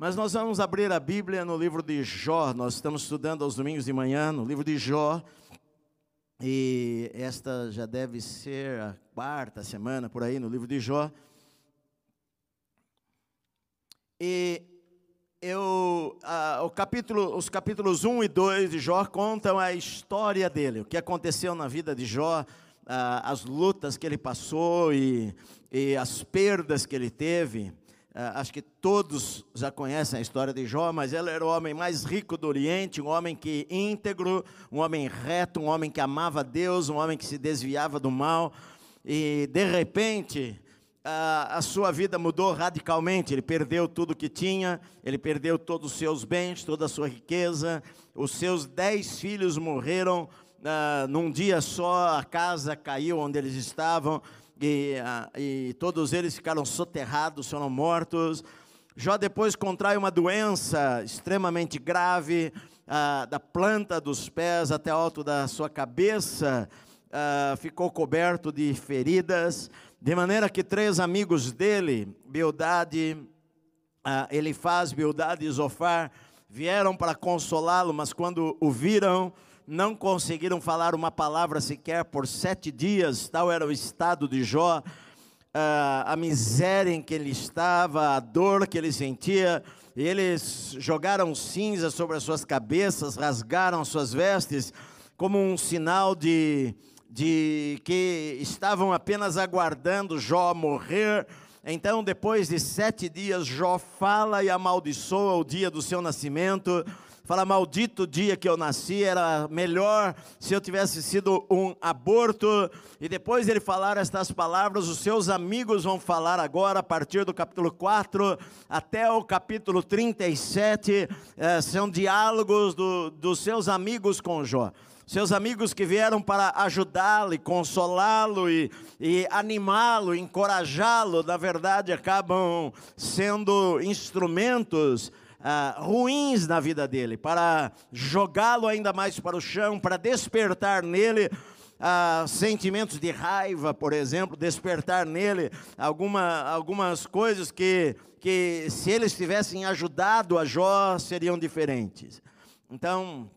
Mas nós vamos abrir a Bíblia no livro de Jó. Nós estamos estudando aos domingos de manhã no livro de Jó. E esta já deve ser a quarta semana por aí no livro de Jó. E eu, o capítulo, os capítulos 1 e 2 de Jó contam a história dele, o que aconteceu na vida de Jó, as lutas que ele passou e, e as perdas que ele teve. Ah, acho que todos já conhecem a história de Jó, mas ele era o homem mais rico do Oriente, um homem que íntegro, um homem reto, um homem que amava Deus, um homem que se desviava do mal, e de repente a, a sua vida mudou radicalmente. Ele perdeu tudo que tinha, ele perdeu todos os seus bens, toda a sua riqueza, os seus dez filhos morreram uh, num dia só, a casa caiu onde eles estavam e, e todos eles ficaram soterrados, foram mortos. Jó depois contrai uma doença extremamente grave, ah, da planta dos pés até alto da sua cabeça, ah, ficou coberto de feridas, de maneira que três amigos dele, Bildade, ah, Elifaz, Bildade e Zofar, vieram para consolá-lo, mas quando o viram, não conseguiram falar uma palavra sequer por sete dias, tal era o estado de Jó, a miséria em que ele estava, a dor que ele sentia, eles jogaram cinza sobre as suas cabeças, rasgaram as suas vestes, como um sinal de, de que estavam apenas aguardando Jó morrer. Então, depois de sete dias, Jó fala e amaldiçoa o dia do seu nascimento Fala, maldito dia que eu nasci, era melhor se eu tivesse sido um aborto. E depois ele falar estas palavras, os seus amigos vão falar agora, a partir do capítulo 4 até o capítulo 37, eh, são diálogos do, dos seus amigos com Jó seus amigos que vieram para ajudá-lo e consolá-lo e, e animá-lo, encorajá-lo, na verdade acabam sendo instrumentos ah, ruins na vida dele, para jogá-lo ainda mais para o chão, para despertar nele ah, sentimentos de raiva, por exemplo, despertar nele alguma, algumas coisas que, que, se eles tivessem ajudado a Jó, seriam diferentes. Então,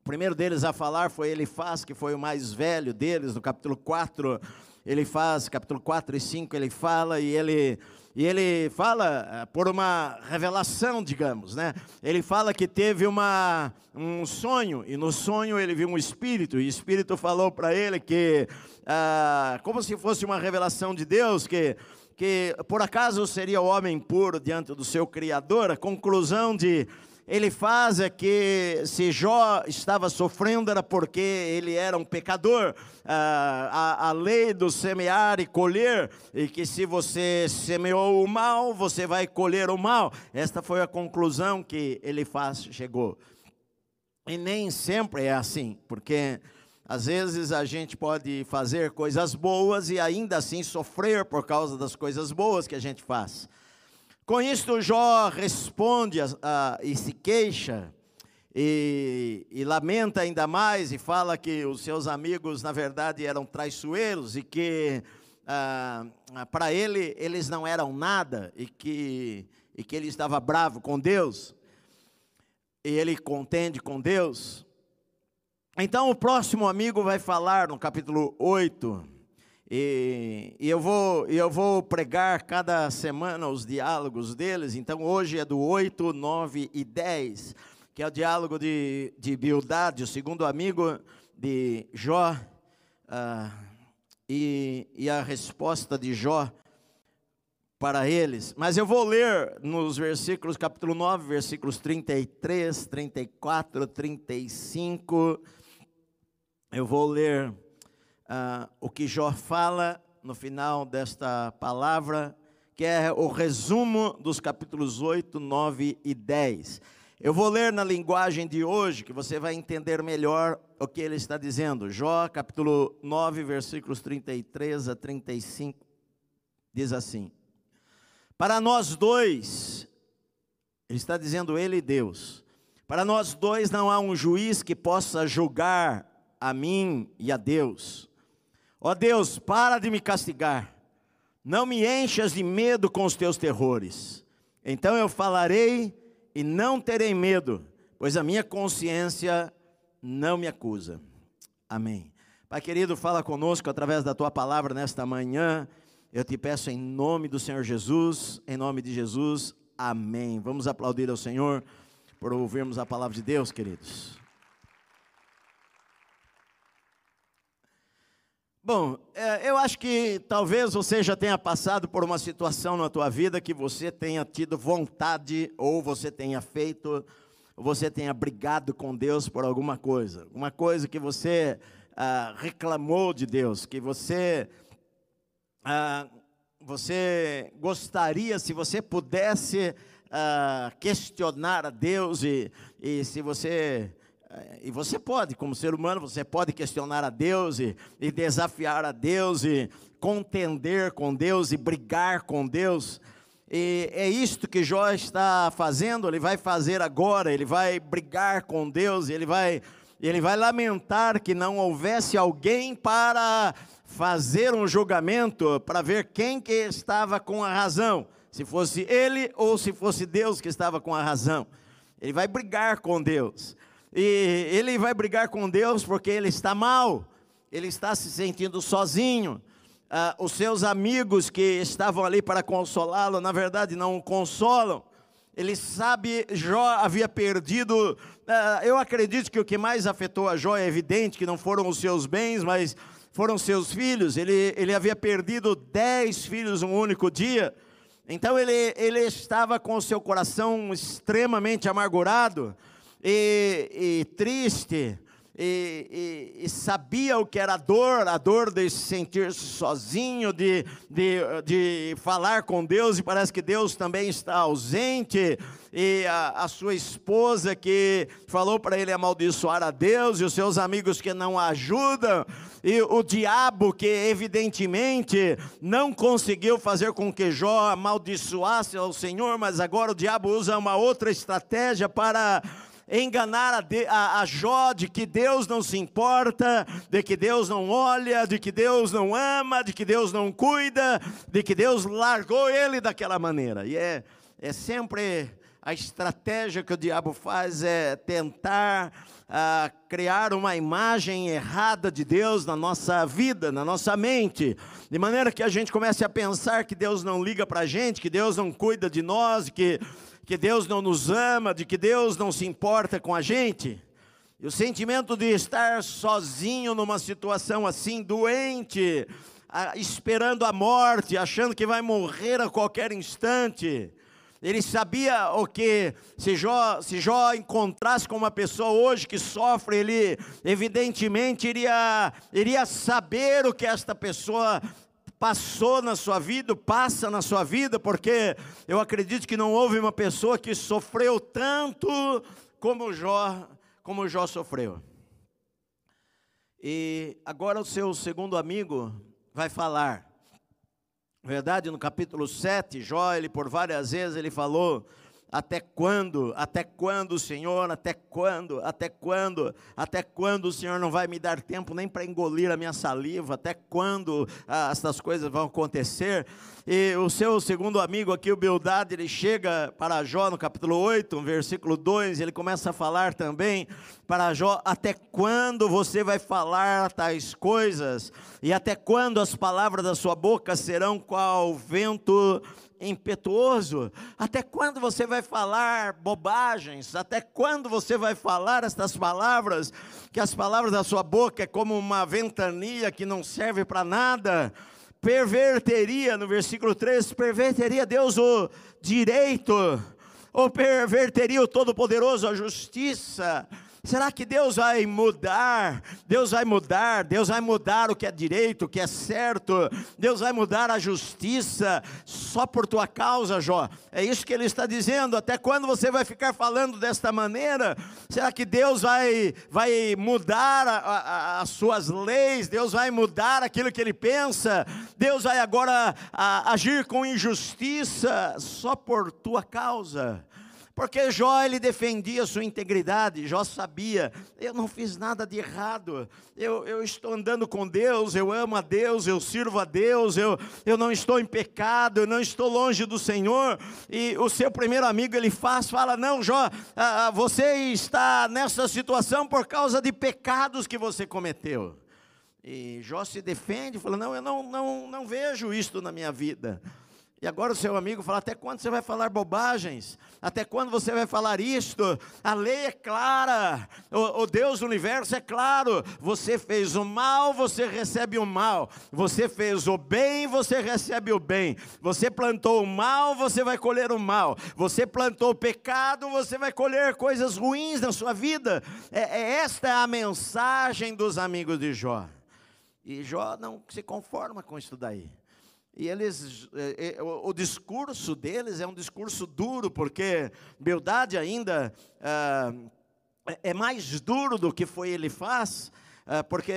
o primeiro deles a falar foi Elifaz, que foi o mais velho deles, no capítulo 4. Ele faz, capítulo 4 e 5, ele fala e ele e ele fala eh, por uma revelação, digamos, né? Ele fala que teve uma, um sonho, e no sonho ele viu um espírito, e o espírito falou para ele que, ah, como se fosse uma revelação de Deus, que, que por acaso seria o homem puro diante do seu Criador, a conclusão de ele faz é que se Jó estava sofrendo era porque ele era um pecador. Ah, a, a lei do semear e colher, e que se você semeou o mal, você vai colher o mal. Esta foi a conclusão que ele faz, chegou. E nem sempre é assim, porque às vezes a gente pode fazer coisas boas e ainda assim sofrer por causa das coisas boas que a gente faz. Com isto, Jó responde a, a, e se queixa, e, e, lamenta ainda mais, e fala que os seus amigos, na verdade, eram traiçoeiros, e que ah, para ele eles não eram nada, e que, e que ele estava bravo com Deus, e ele contende com Deus. Então, o próximo amigo vai falar no capítulo 8 e, e, eu, vou, eu vou pregar cada semana os diálogos deles, então hoje é do 8, 9 e 10, que é o diálogo de, de Bildade, o segundo amigo de Jó, uh, e, e a resposta de Jó para eles. Mas eu vou ler nos versículos, capítulo 9, versículos 33, 34, 35. Eu vou ler ah, o que Jó fala no final desta palavra, que é o resumo dos capítulos 8, 9 e 10. Eu vou ler na linguagem de hoje, que você vai entender melhor o que ele está dizendo. Jó, capítulo 9, versículos 33 a 35, diz assim: Para nós dois, ele está dizendo ele e Deus, para nós dois não há um juiz que possa julgar a mim e a Deus. Ó oh Deus, para de me castigar, não me enchas de medo com os teus terrores. Então eu falarei e não terei medo, pois a minha consciência não me acusa. Amém. Pai querido, fala conosco através da tua palavra nesta manhã. Eu te peço em nome do Senhor Jesus, em nome de Jesus. Amém. Vamos aplaudir ao Senhor por ouvirmos a palavra de Deus, queridos. Bom, é, eu acho que talvez você já tenha passado por uma situação na tua vida que você tenha tido vontade, ou você tenha feito, você tenha brigado com Deus por alguma coisa. Uma coisa que você ah, reclamou de Deus, que você, ah, você gostaria, se você pudesse ah, questionar a Deus, e, e se você e você pode, como ser humano, você pode questionar a Deus e, e, desafiar a Deus e contender com Deus e brigar com Deus. E é isto que Jó está fazendo, ele vai fazer agora, ele vai brigar com Deus, ele vai, ele vai lamentar que não houvesse alguém para fazer um julgamento, para ver quem que estava com a razão, se fosse ele ou se fosse Deus que estava com a razão. Ele vai brigar com Deus. E ele vai brigar com Deus porque ele está mal, ele está se sentindo sozinho. Ah, os seus amigos que estavam ali para consolá-lo, na verdade não o consolam. Ele sabe, Jó havia perdido. Ah, eu acredito que o que mais afetou a Jó é evidente que não foram os seus bens, mas foram seus filhos. Ele, ele havia perdido dez filhos um único dia. Então ele, ele estava com o seu coração extremamente amargurado e, e triste, e, e, e, sabia o que era a dor, a dor de se sentir sozinho, de, de, de falar com Deus, e parece que Deus também está ausente, e a, a sua esposa que falou para ele amaldiçoar a Deus, e os seus amigos que não ajudam, e o diabo que evidentemente não conseguiu fazer com que Jó amaldiçoasse ao Senhor, mas agora o diabo usa uma outra estratégia para enganar a, de, a, a Jó de que Deus não se importa, de que Deus não olha, de que Deus não ama, de que Deus não cuida, de que Deus largou ele daquela maneira. E é, é sempre a estratégia que o diabo faz é tentar ah, criar uma imagem errada de Deus na nossa vida, na nossa mente, de maneira que a gente comece a pensar que Deus não liga para a gente, que Deus não cuida de nós, que que Deus não nos ama, de que Deus não se importa com a gente. E o sentimento de estar sozinho numa situação assim, doente, esperando a morte, achando que vai morrer a qualquer instante. Ele sabia o que, se Jó, se Jó encontrasse com uma pessoa hoje que sofre, ele evidentemente iria, iria saber o que esta pessoa passou na sua vida, passa na sua vida, porque eu acredito que não houve uma pessoa que sofreu tanto como Jó, como Jó sofreu. E agora o seu segundo amigo vai falar. Verdade, no capítulo 7, Jó, ele por várias vezes ele falou até quando? Até quando, Senhor? Até quando? Até quando? Até quando o Senhor não vai me dar tempo nem para engolir a minha saliva? Até quando ah, essas coisas vão acontecer? E o seu segundo amigo aqui, o Bildad, ele chega para Jó no capítulo 8, no versículo 2, ele começa a falar também para Jó: Até quando você vai falar tais coisas? E até quando as palavras da sua boca serão qual vento impetuoso? Até quando você vai falar bobagens? Até quando você vai falar estas palavras? Que as palavras da sua boca é como uma ventania que não serve para nada. Perverteria, no versículo 3, perverteria Deus o direito, ou perverteria o Todo-Poderoso a justiça Será que Deus vai mudar? Deus vai mudar, Deus vai mudar o que é direito, o que é certo, Deus vai mudar a justiça só por tua causa, Jó. É isso que ele está dizendo. Até quando você vai ficar falando desta maneira? Será que Deus vai, vai mudar a, a, as suas leis? Deus vai mudar aquilo que ele pensa? Deus vai agora a, agir com injustiça só por tua causa? Porque Jó ele defendia sua integridade, Jó sabia, eu não fiz nada de errado, eu, eu estou andando com Deus, eu amo a Deus, eu sirvo a Deus, eu, eu não estou em pecado, eu não estou longe do Senhor. E o seu primeiro amigo ele faz, fala: Não, Jó, você está nessa situação por causa de pecados que você cometeu. E Jó se defende, fala: Não, eu não, não, não vejo isto na minha vida. E agora o seu amigo fala: até quando você vai falar bobagens? Até quando você vai falar isto? A lei é clara, o, o, Deus do universo é claro. Você fez o mal, você recebe o mal. Você fez o bem, você recebe o bem. Você plantou o mal, você vai colher o mal. Você plantou o pecado, você vai colher coisas ruins na sua vida. É, é esta é a mensagem dos amigos de Jó. E Jó não se conforma com isso daí. E eles, é, é, o, discurso deles é um discurso duro, porque Beldade ainda ah, é mais duro do que foi ele faz. Ah, porque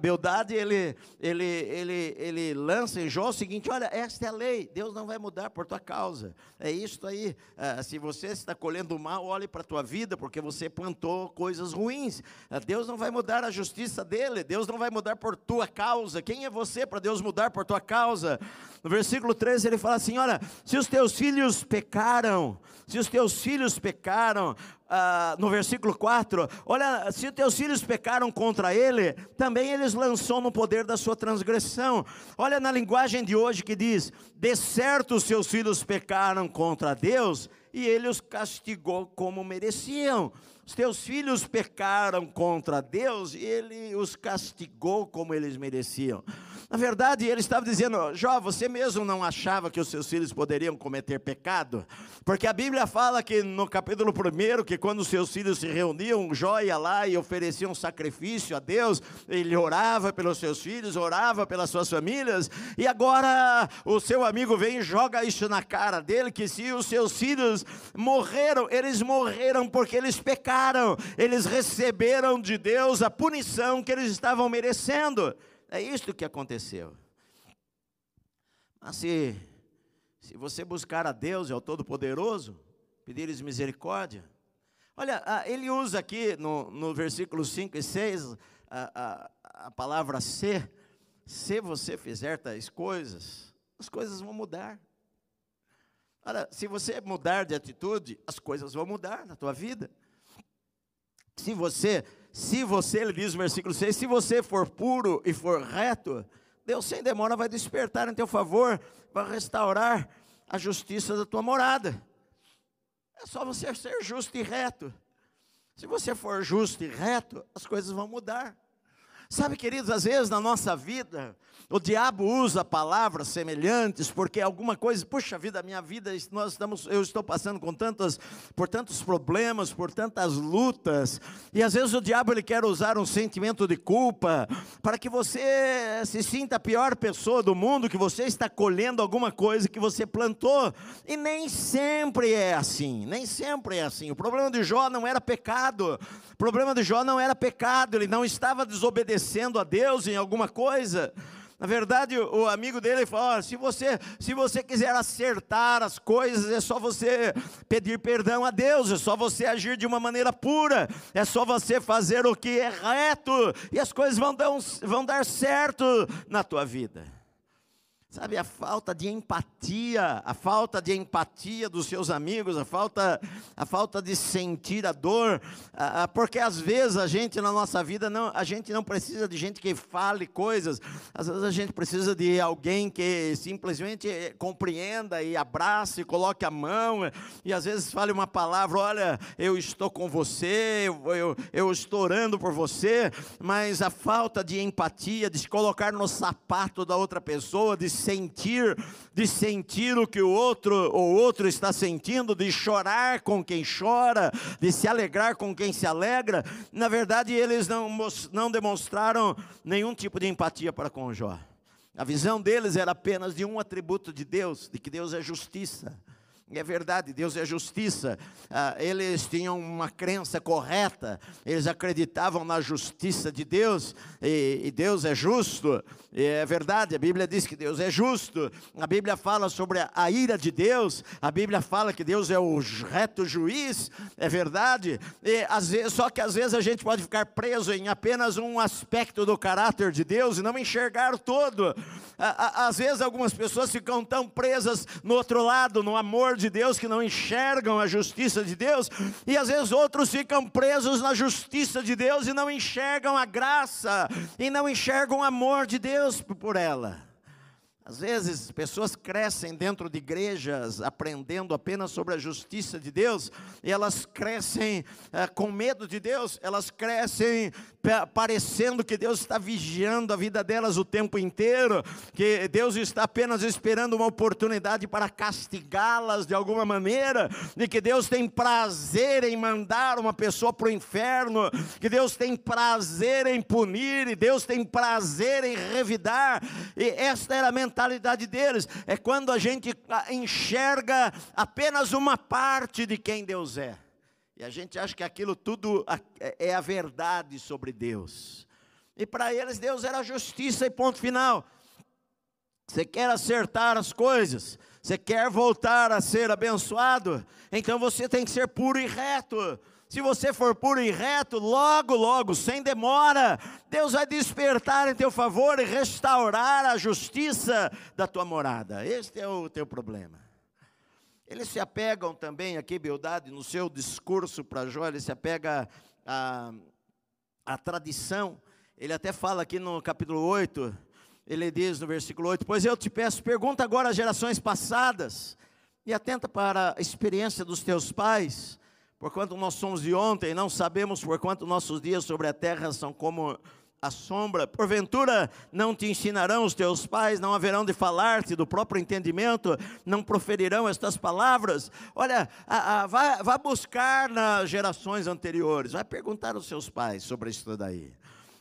Beldade ele, ele, ele, ele lança em Jó o seguinte: olha, esta é a lei, Deus não vai mudar por tua causa. É isso aí. Ah, se você está colhendo mal, olhe para a tua vida, porque você plantou coisas ruins. Ah, Deus não vai mudar a justiça dele, Deus não vai mudar por tua causa. Quem é você para Deus mudar por tua causa? No versículo 13 ele fala assim: olha, se os teus filhos pecaram, se os teus filhos pecaram, ah, no versículo 4, olha, se teus filhos pecaram contra ele, também eles lançou no poder da sua transgressão. Olha na linguagem de hoje que diz: de certo seus filhos pecaram contra Deus e ele os castigou como mereciam. Os teus filhos pecaram contra Deus e ele os castigou como eles mereciam. Na verdade, ele estava dizendo: Jó, você mesmo não achava que os seus filhos poderiam cometer pecado? Porque a Bíblia fala que no capítulo 1, que quando os seus filhos se reuniam, Jó ia lá e oferecia um sacrifício a Deus, ele orava pelos seus filhos, orava pelas suas famílias, e agora o seu amigo vem e joga isso na cara dele: que se os seus filhos morreram, eles morreram porque eles pecaram, eles receberam de Deus a punição que eles estavam merecendo. É isto que aconteceu. Mas se, se você buscar a Deus ao Todo-Poderoso, pedir-lhes misericórdia. Olha, ele usa aqui no, no versículo 5 e 6 a, a, a palavra ser. Se você fizer tais coisas, as coisas vão mudar. Olha, se você mudar de atitude, as coisas vão mudar na tua vida. Se você se você, ele diz no versículo 6, se você for puro e for reto, Deus sem demora vai despertar em teu favor, vai restaurar a justiça da tua morada. É só você ser justo e reto. Se você for justo e reto, as coisas vão mudar. Sabe, queridos, às vezes na nossa vida, o diabo usa palavras semelhantes, porque alguma coisa, puxa vida, minha vida, nós estamos, eu estou passando com tantas, por tantos problemas, por tantas lutas, e às vezes o diabo ele quer usar um sentimento de culpa, para que você se sinta a pior pessoa do mundo, que você está colhendo alguma coisa que você plantou, e nem sempre é assim, nem sempre é assim. O problema de Jó não era pecado, o problema de Jó não era pecado, ele não estava desobedecendo a Deus em alguma coisa. Na verdade, o amigo dele falou: oh, se você, se você quiser acertar as coisas, é só você pedir perdão a Deus, é só você agir de uma maneira pura, é só você fazer o que é reto, e as coisas vão dar, vão dar certo na tua vida. Sabe, a falta de empatia, a falta de empatia dos seus amigos, a falta, a falta de sentir a dor, porque às vezes a gente na nossa vida, não, a gente não precisa de gente que fale coisas, às vezes a gente precisa de alguém que simplesmente compreenda e abrace, coloque a mão, e às vezes fale uma palavra, olha, eu estou com você, eu, eu, eu estou orando por você, mas a falta de empatia, de se colocar no sapato da outra pessoa, de sentir, de sentir o que o outro, o outro está sentindo, de chorar com quem chora, de se alegrar com quem se alegra. Na verdade, eles não, não demonstraram nenhum tipo de empatia para com Jó. A visão deles era apenas de um atributo de Deus, de que Deus é justiça. É verdade, Deus é justiça. Ah, eles tinham uma crença correta, eles acreditavam na justiça de Deus, e, e Deus é justo. E é verdade, a Bíblia diz que Deus é justo. A Bíblia fala sobre a, ira de Deus, a Bíblia fala que Deus é o reto juiz, é verdade. E, às vezes, só que às vezes a gente pode ficar preso em apenas um aspecto do caráter de Deus e não enxergar todo. Às vezes algumas pessoas ficam tão presas no outro lado, no amor de Deus, que não enxergam a justiça de Deus, e às vezes outros ficam presos na justiça de Deus e não enxergam a graça, e não enxergam o amor de Deus por ela. Às vezes, pessoas crescem dentro de igrejas aprendendo apenas sobre a justiça de Deus, e elas crescem é, com medo de Deus, elas crescem parecendo que Deus está vigiando a vida delas o tempo inteiro, que Deus está apenas esperando uma oportunidade para castigá-las de alguma maneira, e que Deus tem prazer em mandar uma pessoa para o inferno, que Deus tem prazer em punir, e Deus tem prazer em revidar, e esta era a mentalidade deles, é quando a gente ah, enxerga apenas uma parte de quem Deus é. E a gente acha que aquilo tudo é, é a verdade sobre Deus. E para eles, Deus era justiça e ponto final. Você quer acertar as coisas, você quer voltar a ser abençoado, então você tem que ser puro e reto. Se você for puro e reto, logo, logo, sem demora, Deus vai despertar em teu favor e restaurar a justiça da tua morada. Este é o teu problema. Eles se apegam também, aqui, Beldade, no seu discurso para Jó, ele se apega à, à tradição. Ele até fala aqui no capítulo 8, ele diz no versículo 8: Pois eu te peço, pergunta agora às gerações passadas, e atenta para a experiência dos teus pais, porquanto nós somos de ontem, não sabemos porquanto nossos dias sobre a terra são como a sombra. Porventura não te ensinarão os teus pais, não haverão de falar-te do próprio entendimento, não proferirão estas palavras. Olha, a, a, vá, vá buscar nas gerações anteriores, vai perguntar aos seus pais sobre isso daí.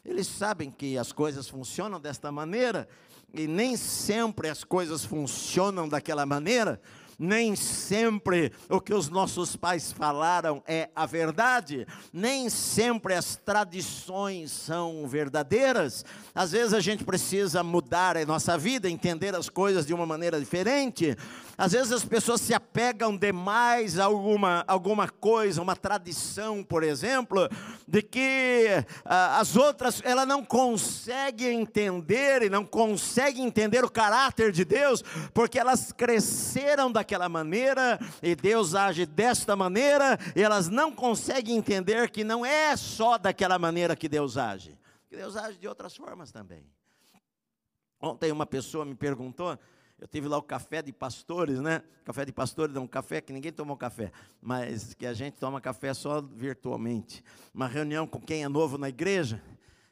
Eles sabem que as coisas funcionam desta maneira, e nem sempre as coisas funcionam daquela maneira nem sempre o que os nossos pais falaram é a verdade, nem sempre as tradições são verdadeiras. Às vezes a gente precisa mudar a nossa vida, entender as coisas de uma maneira diferente. Às vezes as pessoas se apegam demais a alguma, alguma coisa, uma tradição, por exemplo, de que ah, as outras, ela não consegue entender e não consegue entender o caráter de Deus, porque elas cresceram daquela maneira e Deus age desta maneira, e elas não conseguem entender que não é só daquela maneira que Deus age, que Deus age de outras formas também. Ontem uma pessoa me perguntou, eu tive lá o café de pastores, né? Café de pastores é um café que ninguém tomou café, mas que a gente toma café só virtualmente. Uma reunião com quem é novo na igreja,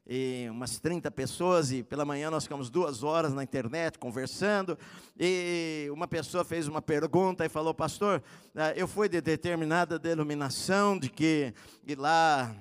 e umas 30 pessoas, e pela manhã nós ficamos duas horas na internet conversando, e uma pessoa fez uma pergunta e falou, pastor, eh, eu fui de determinada denominação, de que e lá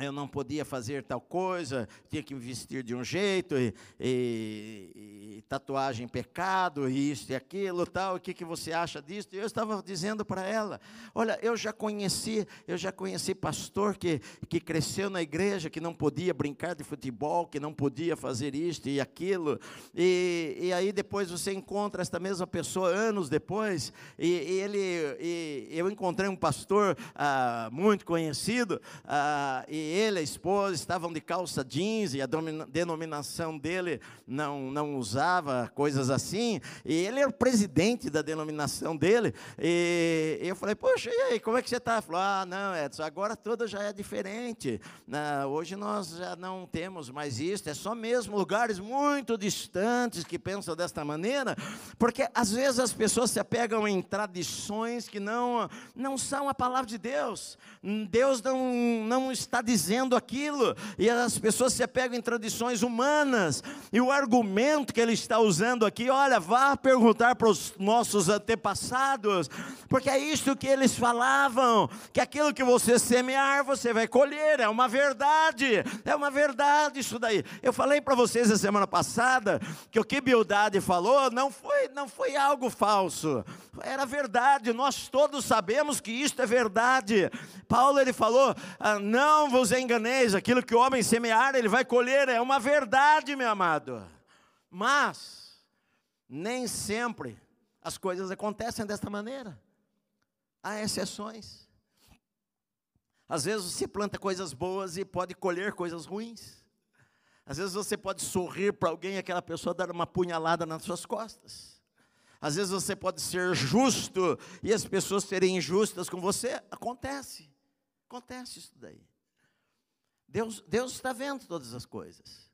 eu não podia fazer tal coisa, tinha que me vestir de um jeito, e, e, e tatuagem pecado, e isso e aquilo, tal, o que, que você acha disso? E eu estava dizendo para ela, olha, eu já conheci, eu já conheci pastor que, que cresceu na igreja, que não podia brincar de futebol, que não podia fazer isto e aquilo, e, e aí depois você encontra esta mesma pessoa anos depois, e, ele, eu encontrei um pastor ah, muito conhecido, ah, e ele, a esposa, estavam de calça jeans e a denominação dele não, não usava coisas assim. E ele era o presidente da denominação dele. E eu falei, poxa, e aí, como é que você está? Falou, ah, não, Edson, agora tudo já é diferente. hoje nós já não temos mais isso, é só mesmo lugares muito distantes que pensam desta maneira, porque às vezes as pessoas se apegam em tradições que não, não são a palavra de Deus. Deus não, não está dizendo dizendo aquilo, e as pessoas se apegam em tradições humanas, e o argumento que ele está usando aqui, olha, vá perguntar para os nossos antepassados, porque é isso que eles falavam, que aquilo que você semear, você vai colher, é uma verdade, é uma verdade isso daí. Eu falei para vocês a semana passada que o que Bildade falou não foi, não foi algo falso, Era verdade, nós todos sabemos que isto é verdade. Paulo ele falou: ah, não vos enganeis, aquilo que o homem semear, ele vai colher, é uma verdade, meu amado. Mas, nem sempre as coisas acontecem desta maneira, há exceções. Às vezes você planta coisas boas e pode colher coisas ruins. Às vezes você pode sorrir para alguém e aquela pessoa dar uma punhalada nas suas costas. Às vezes você pode ser justo e as pessoas serem injustas com você. Acontece. Acontece isso daí. Deus, Deus está vendo todas as coisas.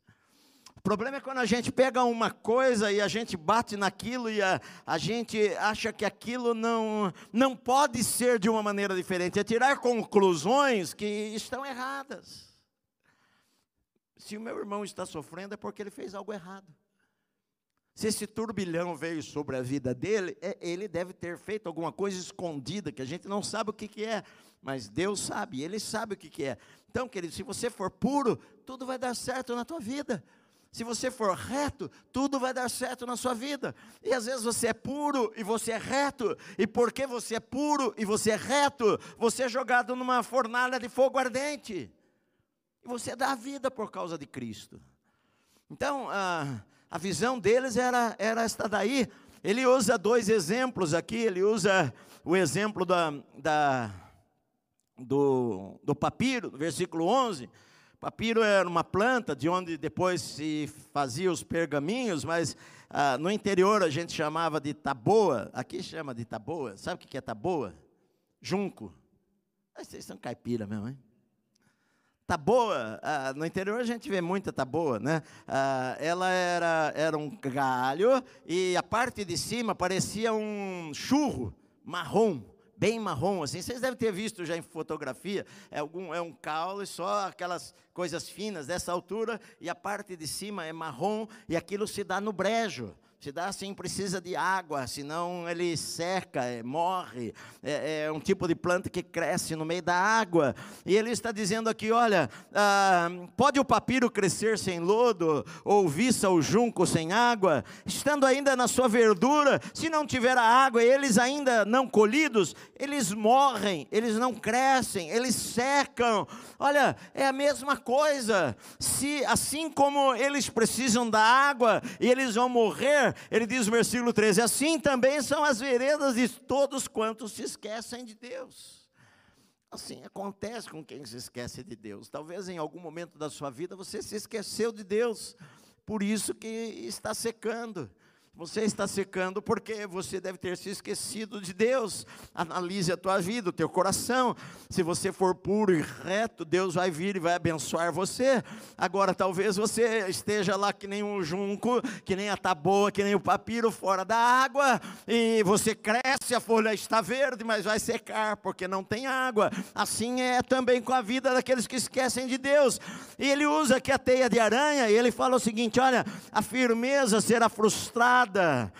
O problema é quando a gente pega uma coisa e a gente bate naquilo e a, a gente acha que aquilo não, não pode ser de uma maneira diferente. É tirar conclusões que estão erradas. Se o meu irmão está sofrendo é porque ele fez algo errado. Se esse turbilhão veio sobre a vida dele, é, ele deve ter feito alguma coisa escondida que a gente não sabe o que, que é, mas Deus sabe, Ele sabe o que, que é. Então, querido, se você for puro, tudo vai dar certo na tua vida. Se você for reto, tudo vai dar certo na sua vida. E às vezes você é puro e você é reto, e porque você é puro e você é reto, você é jogado numa fornalha de fogo ardente. E você dá a vida por causa de Cristo. Então, ah, a visão deles era, era esta daí. Ele usa dois exemplos aqui, ele usa o exemplo da, da, do, do papiro, versículo 11. Papiro era uma planta de onde depois se fazia os pergaminhos, mas ah, no interior a gente chamava de taboa. Aqui chama de taboa. Sabe o que é taboa? Junco. Vocês são caipira mesmo, hein? Taboa, ah, no interior a gente vê muita taboa, né? Ah, ela era, era um galho e a parte de cima parecia um churro marrom, bem marrom, assim. Vocês devem ter visto já em fotografia. É, algum, é um caule, só aquelas coisas finas dessa altura, e a parte de cima é marrom, e aquilo se dá no brejo. Se dá assim, precisa de água, senão ele seca, é, morre. É, é, um tipo de planta que cresce no meio da água. E ele está dizendo aqui: olha, ah, pode o papiro crescer sem lodo, ou viça o junco sem água, estando ainda na sua verdura, se não tiver a água, eles ainda não colhidos, eles morrem, eles não crescem, eles secam. Olha, é a mesma coisa. Se assim como eles precisam da água e eles vão morrer, ele diz no versículo 13: Assim também são as veredas de todos quantos se esquecem de Deus. Assim acontece com quem se esquece de Deus. Talvez em algum momento da sua vida você se esqueceu de Deus, por isso que está secando. Você está secando porque você deve ter se esquecido de Deus. Analise a tua vida, o teu coração. Se você for puro e reto, Deus vai vir e vai abençoar você. Agora, talvez você esteja lá que nem um junco, que nem a taboa, que nem o papiro fora da água, e você cresce, a folha está verde, mas vai secar porque não tem água. Assim é também com a vida daqueles que esquecem de Deus. E ele usa aqui a teia de aranha, e ele fala o seguinte: olha, a firmeza será frustrada nada.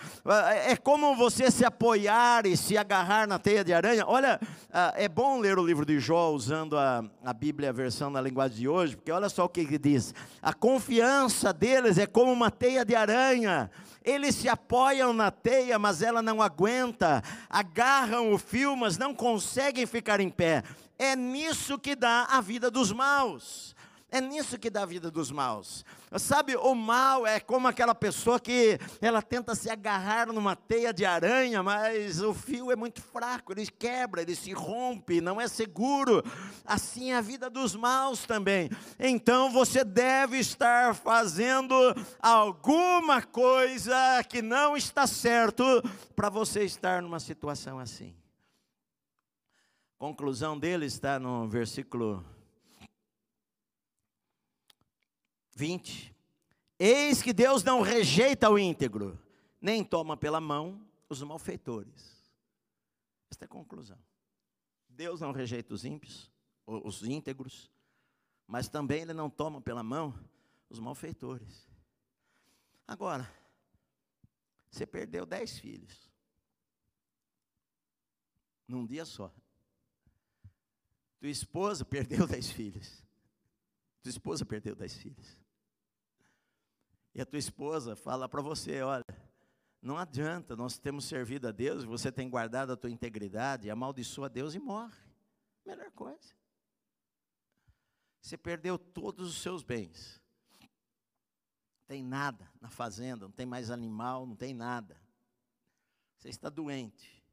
É como você se apoiar e se agarrar na teia de aranha. Olha, ah, é bom ler o livro de Jó usando a, a Bíblia, a versão na linguagem de hoje, porque olha só o que ele diz: a confiança deles é como uma teia de aranha. Eles se apoiam na teia, mas ela não aguenta. Agarram o fio, mas não conseguem ficar em pé. É nisso que dá a vida dos maus. É nisso que dá a vida dos maus. Sabe, o mal é como aquela pessoa que ela tenta se agarrar numa teia de aranha, mas o fio é muito fraco, ele quebra, ele se rompe, não é seguro. Assim é a vida dos maus também. Então você deve estar fazendo alguma coisa que não está certo para você estar numa situação assim. Conclusão dele está no versículo 20. Eis que Deus não rejeita o íntegro, nem toma pela mão os malfeitores. Esta é a conclusão. Deus não rejeita os ímpios, os íntegros, mas também Ele não toma pela mão os malfeitores. Agora, você perdeu dez filhos, num dia só. Tua esposa perdeu dez filhos. Tua esposa perdeu dez filhos. E a tua esposa fala para você: olha, Não adianta, nós temos servido a Deus, você tem guardado a tua integridade, amaldiçoa Deus e morre. Melhor coisa. Você perdeu todos os seus bens. Não tem nada na fazenda, não tem mais animal, não tem nada. Você está doente.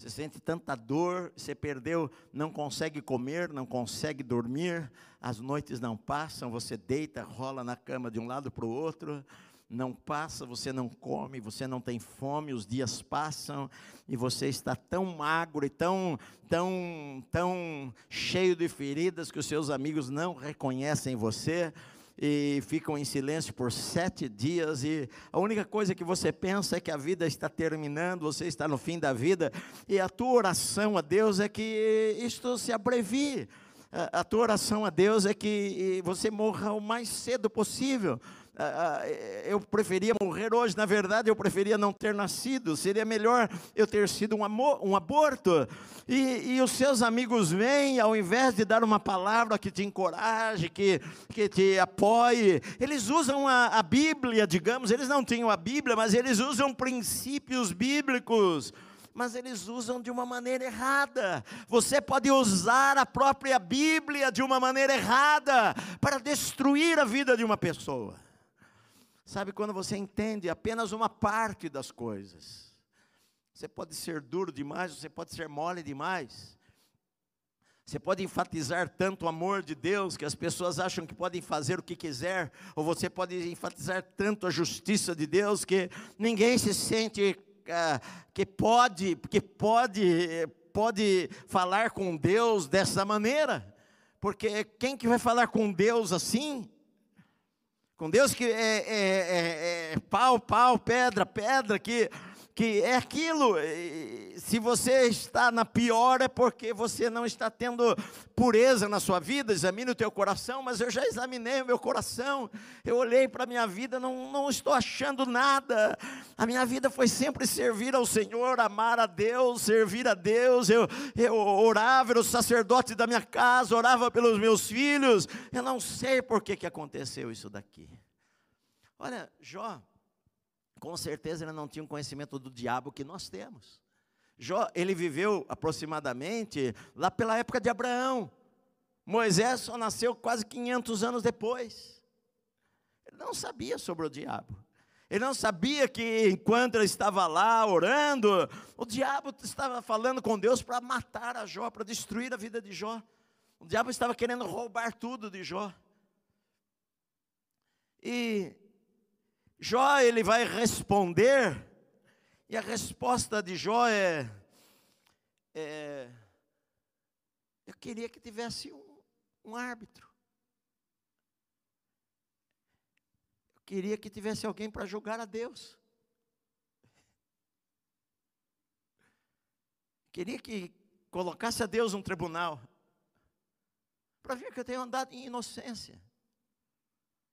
Você sente tanta dor, você perdeu, não consegue comer, não consegue dormir, as noites não passam, você deita, rola na cama de um lado para o outro, não passa, você não come, você não tem fome, os dias passam e você está tão magro e tão, tão, tão cheio de feridas que os seus amigos não reconhecem você e ficam em silêncio por sete dias, e a única coisa que você pensa é que a vida está terminando, você está no fim da vida, e a tua oração a Deus é que isto se abrevie. A tua oração a Deus é que você morra o mais cedo possível, eu preferia morrer hoje, na verdade eu preferia não ter nascido, seria melhor eu ter sido um, amor, um aborto. E, e, os seus amigos vêm, ao invés de dar uma palavra que te encoraje, que, que te apoie, eles usam a, a Bíblia, digamos, eles não tinham a Bíblia, mas eles usam princípios bíblicos mas eles usam de uma maneira errada. Você pode usar a própria Bíblia de uma maneira errada para destruir a vida de uma pessoa. Sabe quando você entende apenas uma parte das coisas? Você pode ser duro demais, você pode ser mole demais. Você pode enfatizar tanto o amor de Deus que as pessoas acham que podem fazer o que quiser, ou você pode enfatizar tanto a justiça de Deus que ninguém se sente uh, que pode, que pode, pode falar com Deus dessa maneira. Porque quem que vai falar com Deus assim? Com Deus que é, é, é, é pau, pau, pedra, pedra, que que é aquilo, se você está na pior é porque você não está tendo pureza na sua vida, examine o teu coração, mas eu já examinei o meu coração, eu olhei para a minha vida, não, não estou achando nada, a minha vida foi sempre servir ao Senhor, amar a Deus, servir a Deus, eu, eu orava, era o sacerdote da minha casa, orava pelos meus filhos, eu não sei por que, que aconteceu isso daqui. Olha, Jó, com certeza ele não tinha um conhecimento do diabo que nós temos. Jó, ele viveu aproximadamente lá pela época de Abraão. Moisés só nasceu quase 500 anos depois. Ele não sabia sobre o diabo. Ele não sabia que enquanto ele estava lá orando, o diabo estava falando com Deus para matar a Jó, para destruir a vida de Jó. O diabo estava querendo roubar tudo de Jó. E Jó ele vai responder, e a resposta de Jó é, é eu queria que tivesse um, um árbitro. Eu queria que tivesse alguém para julgar a Deus. Queria que colocasse a Deus um tribunal. Para ver que eu tenho andado em inocência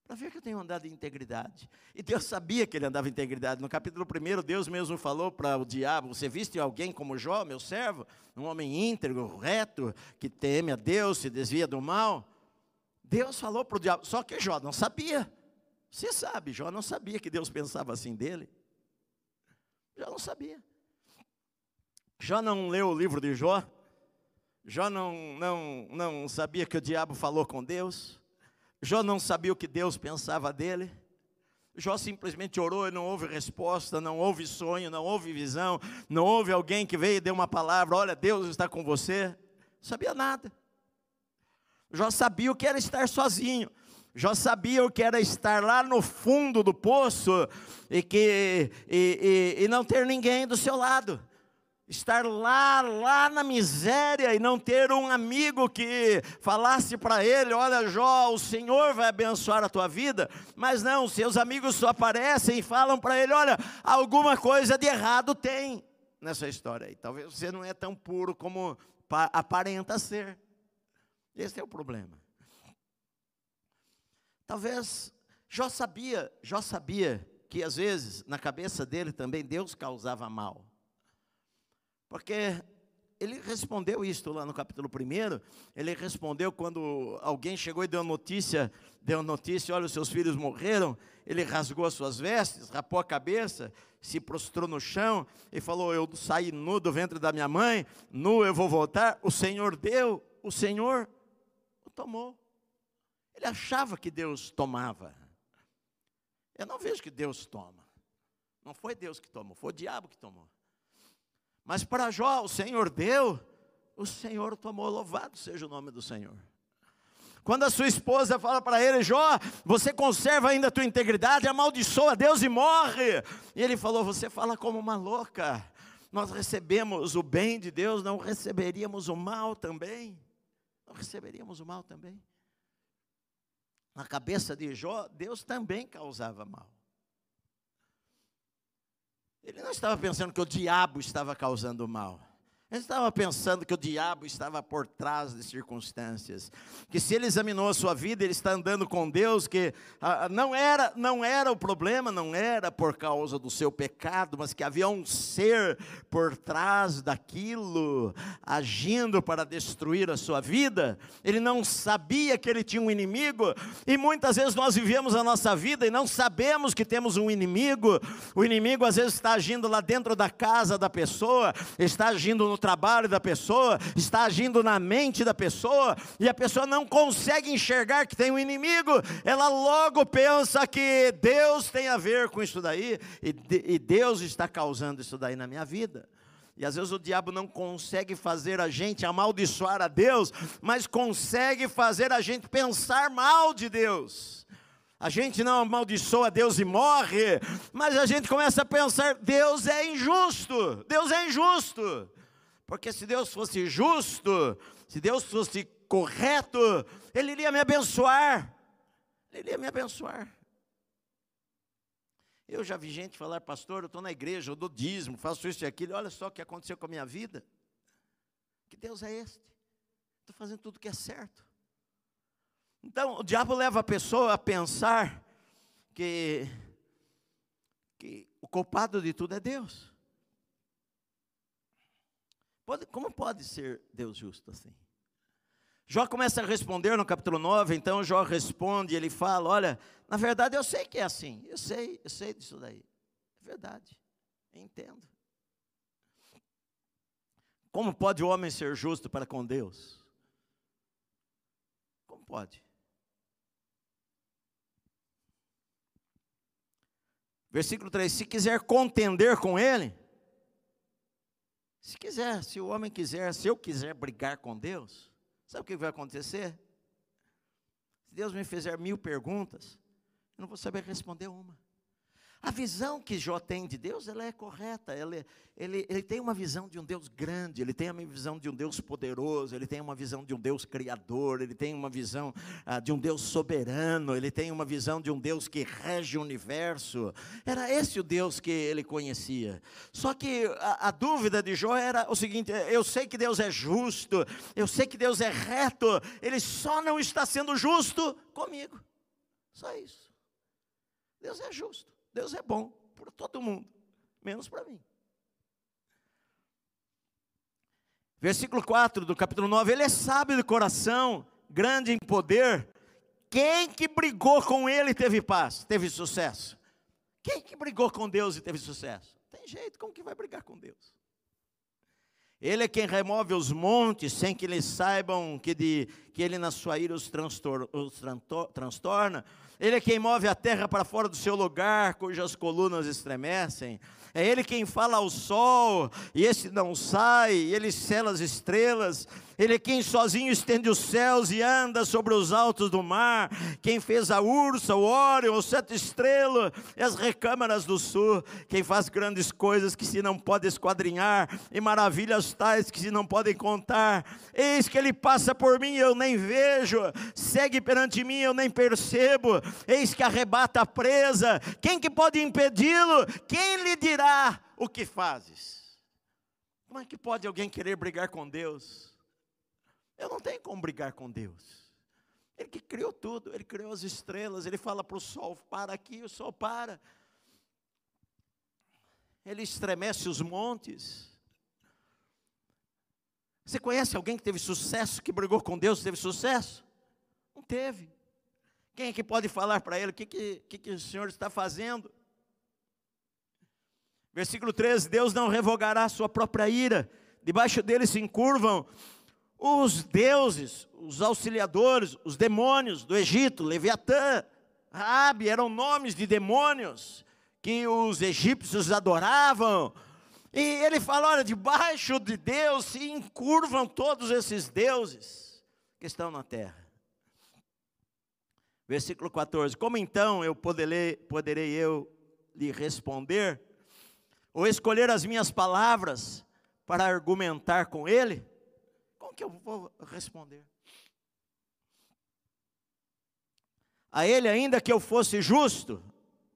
para ver que eu tenho andado em integridade. E Deus sabia que ele andava em integridade. No capítulo 1, Deus mesmo falou para o diabo: Você viste alguém como Jó, meu servo? Um homem íntegro, reto, que teme a Deus, se desvia do mal. Deus falou para o diabo, só que Jó não sabia. Você sabe, Jó não sabia que Deus pensava assim dele. Jó não sabia. Jó não leu o livro de Jó. Jó não, não, não sabia que o diabo falou com Deus. Jó não sabia o que Deus pensava dele. Jó simplesmente orou e não houve resposta, não houve sonho, não houve visão, não houve alguém que veio e deu uma palavra: olha, Deus está com você. Sabia nada. Jó sabia o que era estar sozinho. Jó sabia o que era estar lá no fundo do poço e, que, e, e, e não ter ninguém do seu lado estar lá, lá na miséria e não ter um amigo que falasse para ele: Olha, Jó, o Senhor vai abençoar a tua vida. Mas não, seus amigos só aparecem e falam para ele: Olha, alguma coisa de errado tem nessa história aí. Talvez você não é tão puro como aparenta ser. Esse é o problema. Talvez Jó sabia, Jó sabia que às vezes na cabeça dele também Deus causava mal. Porque ele respondeu isto lá no capítulo 1. Ele respondeu quando alguém chegou e deu notícia, deu notícia, olha, os seus filhos morreram. Ele rasgou as suas vestes, rapou a cabeça, se prostrou no chão e falou: Eu saí nu do ventre da minha mãe, nu eu vou voltar. O Senhor deu, o Senhor o tomou. Ele achava que Deus tomava. Eu não vejo que Deus toma. Não foi Deus que tomou, foi o diabo que tomou. Mas para Jó, o Senhor deu, o Senhor tomou, louvado seja o nome do Senhor. Quando a sua esposa fala para ele, Jó, você conserva ainda a tua integridade, amaldiçoa Deus e morre. E ele falou, você fala como uma louca. Nós recebemos o bem de Deus, não receberíamos o mal também? Não receberíamos o mal também? Na cabeça de Jó, Deus também causava mal. Ele não estava pensando que o diabo estava causando mal. Ele estava pensando que o diabo estava por trás das circunstâncias, que se ele examinou a sua vida, ele está andando com Deus, que ah, não era não era o problema, não era por causa do seu pecado, mas que havia um ser por trás daquilo, agindo para destruir a sua vida. Ele não sabia que ele tinha um inimigo, e muitas vezes nós vivemos a nossa vida e não sabemos que temos um inimigo. O inimigo às vezes está agindo lá dentro da casa da pessoa, está agindo no trabalho da pessoa, está agindo na mente da pessoa, e a pessoa não consegue enxergar que tem um inimigo, ela logo pensa que Deus tem a ver com isso daí, e, e Deus está causando isso daí na minha vida. E às vezes o diabo não consegue fazer a gente amaldiçoar a Deus, mas consegue fazer a gente pensar mal de Deus. A gente não amaldiçoa Deus e morre, mas a gente começa a pensar: Deus é injusto, Deus é injusto. Porque se Deus fosse justo, se Deus fosse correto, Ele iria me abençoar. Ele iria me abençoar. Eu já vi gente falar, pastor, eu estou na igreja, eu dou dízimo, faço isso e aquilo, olha só o que aconteceu com a minha vida. Que Deus é este? Estou fazendo tudo que é certo. Então, o diabo leva a pessoa a pensar que, que o culpado de tudo é Deus. Pode, como pode ser Deus justo assim? Jó começa a responder no capítulo 9, então Jó responde, ele fala: Olha, na verdade eu sei que é assim, eu sei, eu sei disso daí. É verdade, eu entendo. Como pode o homem ser justo para com Deus? Como pode? Versículo 3: Se quiser contender com ele, se quiser, se o homem quiser, se eu quiser brigar com Deus, sabe o que vai acontecer? Se Deus me fizer mil perguntas, eu não vou saber responder uma. A visão que Jó tem de Deus, ela é correta. Ele, ele, ele tem uma visão de um Deus grande, ele tem uma visão de um Deus poderoso, ele tem uma visão de um Deus criador, ele tem uma visão ah, de um Deus soberano, ele tem uma visão de um Deus que rege o universo. Era esse o Deus que ele conhecia. Só que a, a dúvida de Jó era o seguinte: eu sei que Deus é justo, eu sei que Deus é reto, ele só não está sendo justo comigo. Só isso. Deus é justo. Deus é bom para todo mundo, menos para mim. Versículo 4 do capítulo 9: Ele é sábio de coração, grande em poder. Quem que brigou com ele teve paz, teve sucesso? Quem que brigou com Deus e teve sucesso? Tem jeito, como que vai brigar com Deus? Ele é quem remove os montes sem que eles saibam que, de, que ele na sua ira os, transtor, os transtorna. Ele é quem move a terra para fora do seu lugar, cujas colunas estremecem. É Ele quem fala ao sol, e esse não sai, e Ele sela as estrelas. Ele é quem sozinho estende os céus e anda sobre os altos do mar. Quem fez a ursa, o Órion, o sete estrelas e as recâmaras do sul. Quem faz grandes coisas que se não pode esquadrinhar e maravilhas tais que se não podem contar. Eis que ele passa por mim, eu nem vejo. Segue perante mim, eu nem percebo. Eis que arrebata a presa. Quem que pode impedi-lo? Quem lhe dirá o que fazes? Como é que pode alguém querer brigar com Deus? Eu não tenho como brigar com Deus. Ele que criou tudo, ele criou as estrelas, ele fala para o sol, para aqui, o sol para. Ele estremece os montes. Você conhece alguém que teve sucesso, que brigou com Deus, teve sucesso? Não teve. Quem é que pode falar para ele o que, que, que, o Senhor está fazendo? Versículo 13: Deus não revogará a sua própria ira, debaixo dele se encurvam os deuses, os auxiliadores, os demônios do Egito, Leviatã, Rabi, eram nomes de demônios que os egípcios adoravam. E ele fala: olha, debaixo de Deus se encurvam todos esses deuses que estão na terra. Versículo 14: Como então eu poderei, poderei eu lhe responder? Ou escolher as minhas palavras para argumentar com ele? Que eu vou responder? A ele, ainda que eu fosse justo,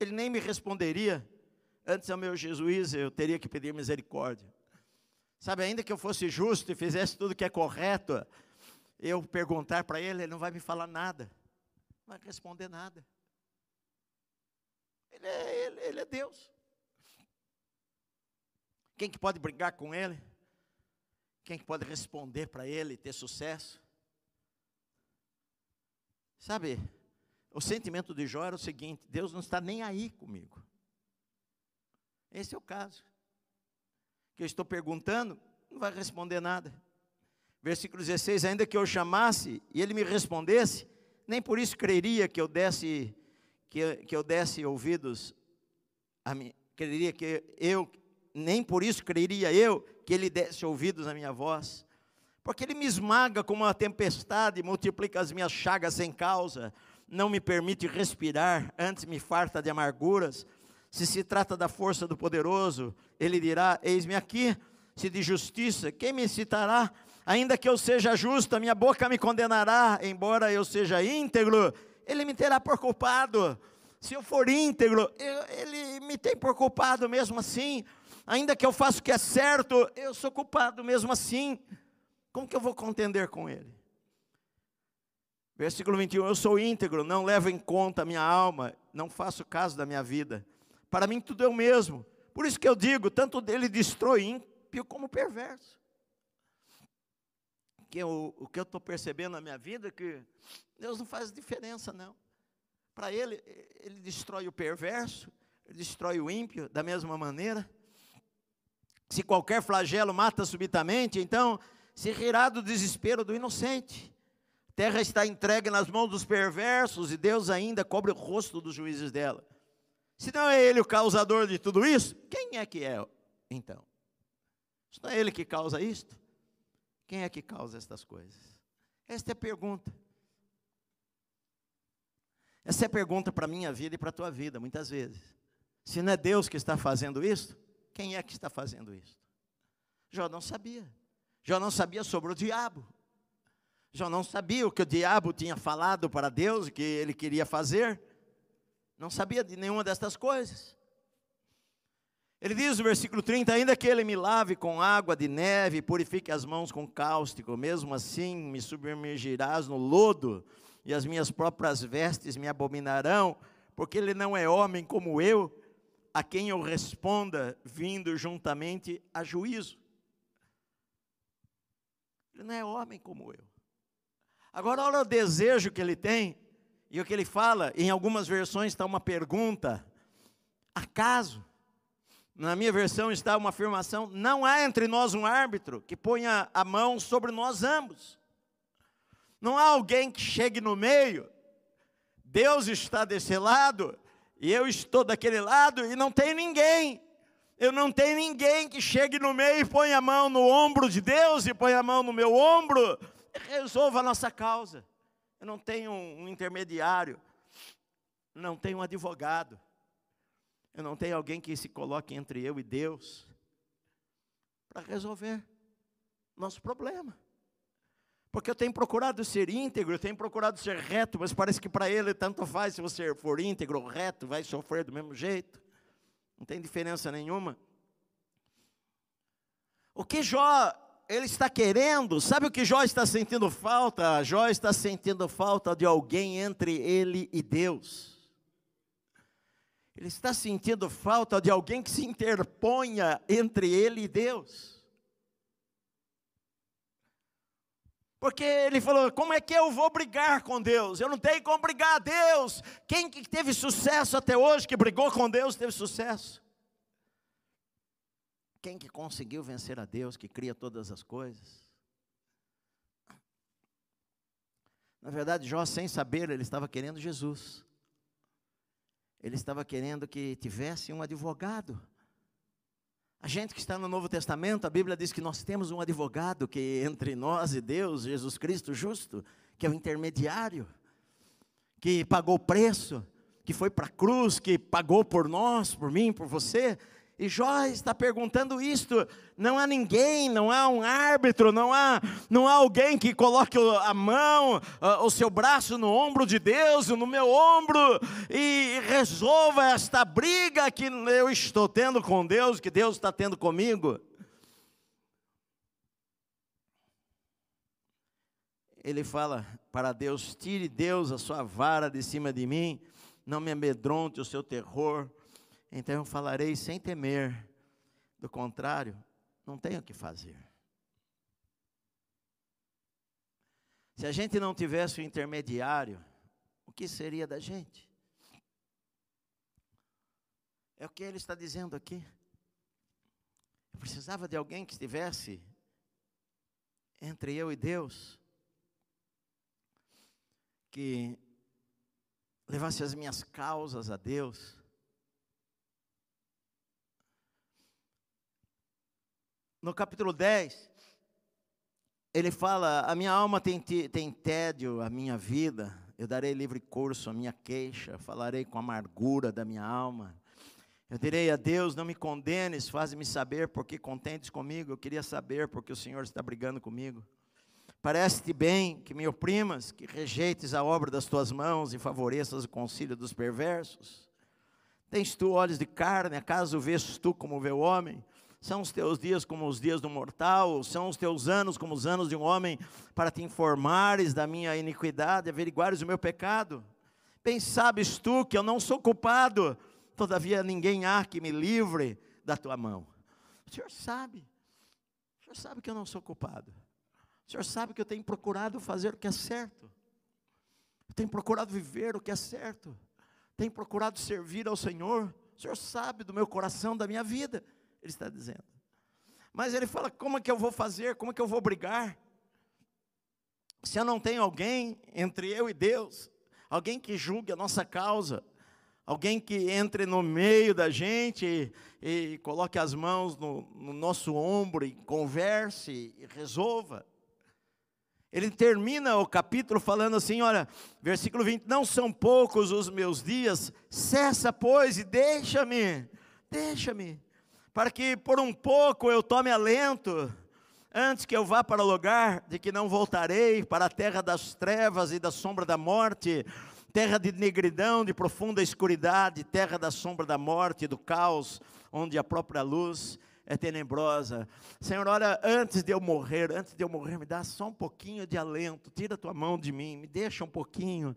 ele nem me responderia. Antes ao meu Jesus, eu teria que pedir misericórdia. Sabe, ainda que eu fosse justo e fizesse tudo que é correto, eu perguntar para ele, ele não vai me falar nada, não vai responder nada. Ele é, ele, ele é Deus. Quem que pode brigar com ele? Quem que pode responder para ele ter sucesso? Sabe, o sentimento de Jó era o seguinte: Deus não está nem aí comigo. Esse é o caso. Que eu estou perguntando, não vai responder nada. Versículo 16: Ainda que eu chamasse e ele me respondesse, nem por isso creria que eu desse, que, que eu desse ouvidos a mim, creria que eu, nem por isso creria eu que ele desse ouvidos à minha voz. Porque ele me esmaga como uma tempestade, multiplica as minhas chagas sem causa, não me permite respirar, antes me farta de amarguras. Se se trata da força do poderoso, ele dirá: Eis-me aqui. Se de justiça, quem me citará? Ainda que eu seja justo, a minha boca me condenará, embora eu seja íntegro, ele me terá por culpado. Se eu for íntegro, eu, ele me tem por culpado mesmo assim. Ainda que eu faça o que é certo, eu sou culpado mesmo assim. Como que eu vou contender com ele? Versículo 21, eu sou íntegro, não levo em conta a minha alma, não faço caso da minha vida. Para mim tudo é o mesmo. Por isso que eu digo, tanto dele destrói ímpio como perverso. Que eu, o que eu estou percebendo na minha vida é que Deus não faz diferença, não. Para ele, ele destrói o perverso, ele destrói o ímpio da mesma maneira. Se qualquer flagelo mata subitamente, então se rirá do desespero do inocente terra está entregue nas mãos dos perversos e Deus ainda cobre o rosto dos juízes dela. Se não é ele o causador de tudo isso, quem é que é então? Se não é ele que causa isto, quem é que causa estas coisas? Esta é a pergunta. Essa é a pergunta para a minha vida e para a tua vida, muitas vezes. Se não é Deus que está fazendo isso, quem é que está fazendo isso? Jó não sabia. Jó não sabia sobre o diabo. Jó não sabia o que o diabo tinha falado para Deus, o que ele queria fazer. Não sabia de nenhuma destas coisas. Ele diz no versículo 30: Ainda que ele me lave com água de neve, purifique as mãos com cáustico, mesmo assim me submergirás no lodo, e as minhas próprias vestes me abominarão, porque ele não é homem como eu, a quem eu responda, vindo juntamente a juízo. Ele não é homem como eu. Agora, olha o desejo que ele tem, e o que ele fala, em algumas versões está uma pergunta: acaso? Na minha versão está uma afirmação: não há entre nós um árbitro que ponha a mão sobre nós ambos. Não há alguém que chegue no meio. Deus está desse lado e eu estou daquele lado e não tem ninguém. Eu não tenho ninguém que chegue no meio e ponha a mão no ombro de Deus e ponha a mão no meu ombro resolva a nossa causa. Eu não tenho um intermediário, não tenho um advogado, eu não tenho alguém que se coloque entre eu e Deus para resolver nosso problema. Porque eu tenho procurado ser íntegro, eu tenho procurado ser reto, mas parece que para ele tanto faz se você for íntegro ou reto, vai sofrer do mesmo jeito. Não tem diferença nenhuma. O que Jó ele está querendo, sabe o que Jó está sentindo falta? Jó está sentindo falta de alguém entre ele e Deus. Ele está sentindo falta de alguém que se interponha entre ele e Deus. Porque ele falou: como é que eu vou brigar com Deus? Eu não tenho como brigar a Deus. Quem que teve sucesso até hoje, que brigou com Deus, teve sucesso? Quem que conseguiu vencer a Deus, que cria todas as coisas? Na verdade, Jó, sem saber, ele estava querendo Jesus. Ele estava querendo que tivesse um advogado. A gente que está no Novo Testamento, a Bíblia diz que nós temos um advogado que entre nós e Deus, Jesus Cristo justo, que é o intermediário, que pagou o preço, que foi para a cruz, que pagou por nós, por mim, por você, e Jó está perguntando isto. Não há ninguém, não há um árbitro, não há, não há alguém que coloque a mão, o seu braço no ombro de Deus, no meu ombro, e resolva esta briga que eu estou tendo com Deus, que Deus está tendo comigo. Ele fala para Deus: tire Deus a sua vara de cima de mim, não me amedronte o seu terror então eu falarei sem temer. Do contrário, não tenho o que fazer. Se a gente não tivesse o intermediário, o que seria da gente? É o que ele está dizendo aqui. Eu precisava de alguém que estivesse entre eu e Deus, que levasse as minhas causas a Deus, no capítulo 10, ele fala: A minha alma tem, tem tédio, a minha vida, eu darei livre curso à minha queixa, falarei com amargura da minha alma. Eu direi a Deus: Não me condenes, faz-me saber porque contentes comigo. Eu queria saber porque o Senhor está brigando comigo. Parece-te bem que me oprimas, que rejeites a obra das tuas mãos e favoreças o concílio dos perversos. Tens tu olhos de carne, acaso vês tu como vê o homem? São os teus dias como os dias do mortal, são os teus anos como os anos de um homem, para te informares da minha iniquidade, averiguares o meu pecado. Bem sabes tu que eu não sou culpado, todavia ninguém há que me livre da tua mão. O Senhor sabe, o Senhor sabe que eu não sou culpado. O Senhor sabe que eu tenho procurado fazer o que é certo. Eu tenho procurado viver o que é certo. Tenho procurado servir ao Senhor. O Senhor sabe do meu coração, da minha vida. Ele está dizendo. Mas ele fala: como é que eu vou fazer? Como é que eu vou brigar? Se eu não tenho alguém entre eu e Deus, alguém que julgue a nossa causa, alguém que entre no meio da gente e, e coloque as mãos no, no nosso ombro e converse e resolva. Ele termina o capítulo falando assim: olha, versículo 20: Não são poucos os meus dias, cessa, pois, e deixa-me, deixa-me para que por um pouco eu tome alento, antes que eu vá para o lugar de que não voltarei, para a terra das trevas e da sombra da morte, terra de negridão, de profunda escuridade, terra da sombra da morte, do caos, onde a própria luz é tenebrosa. Senhor, olha, antes de eu morrer, antes de eu morrer, me dá só um pouquinho de alento, tira a tua mão de mim, me deixa um pouquinho.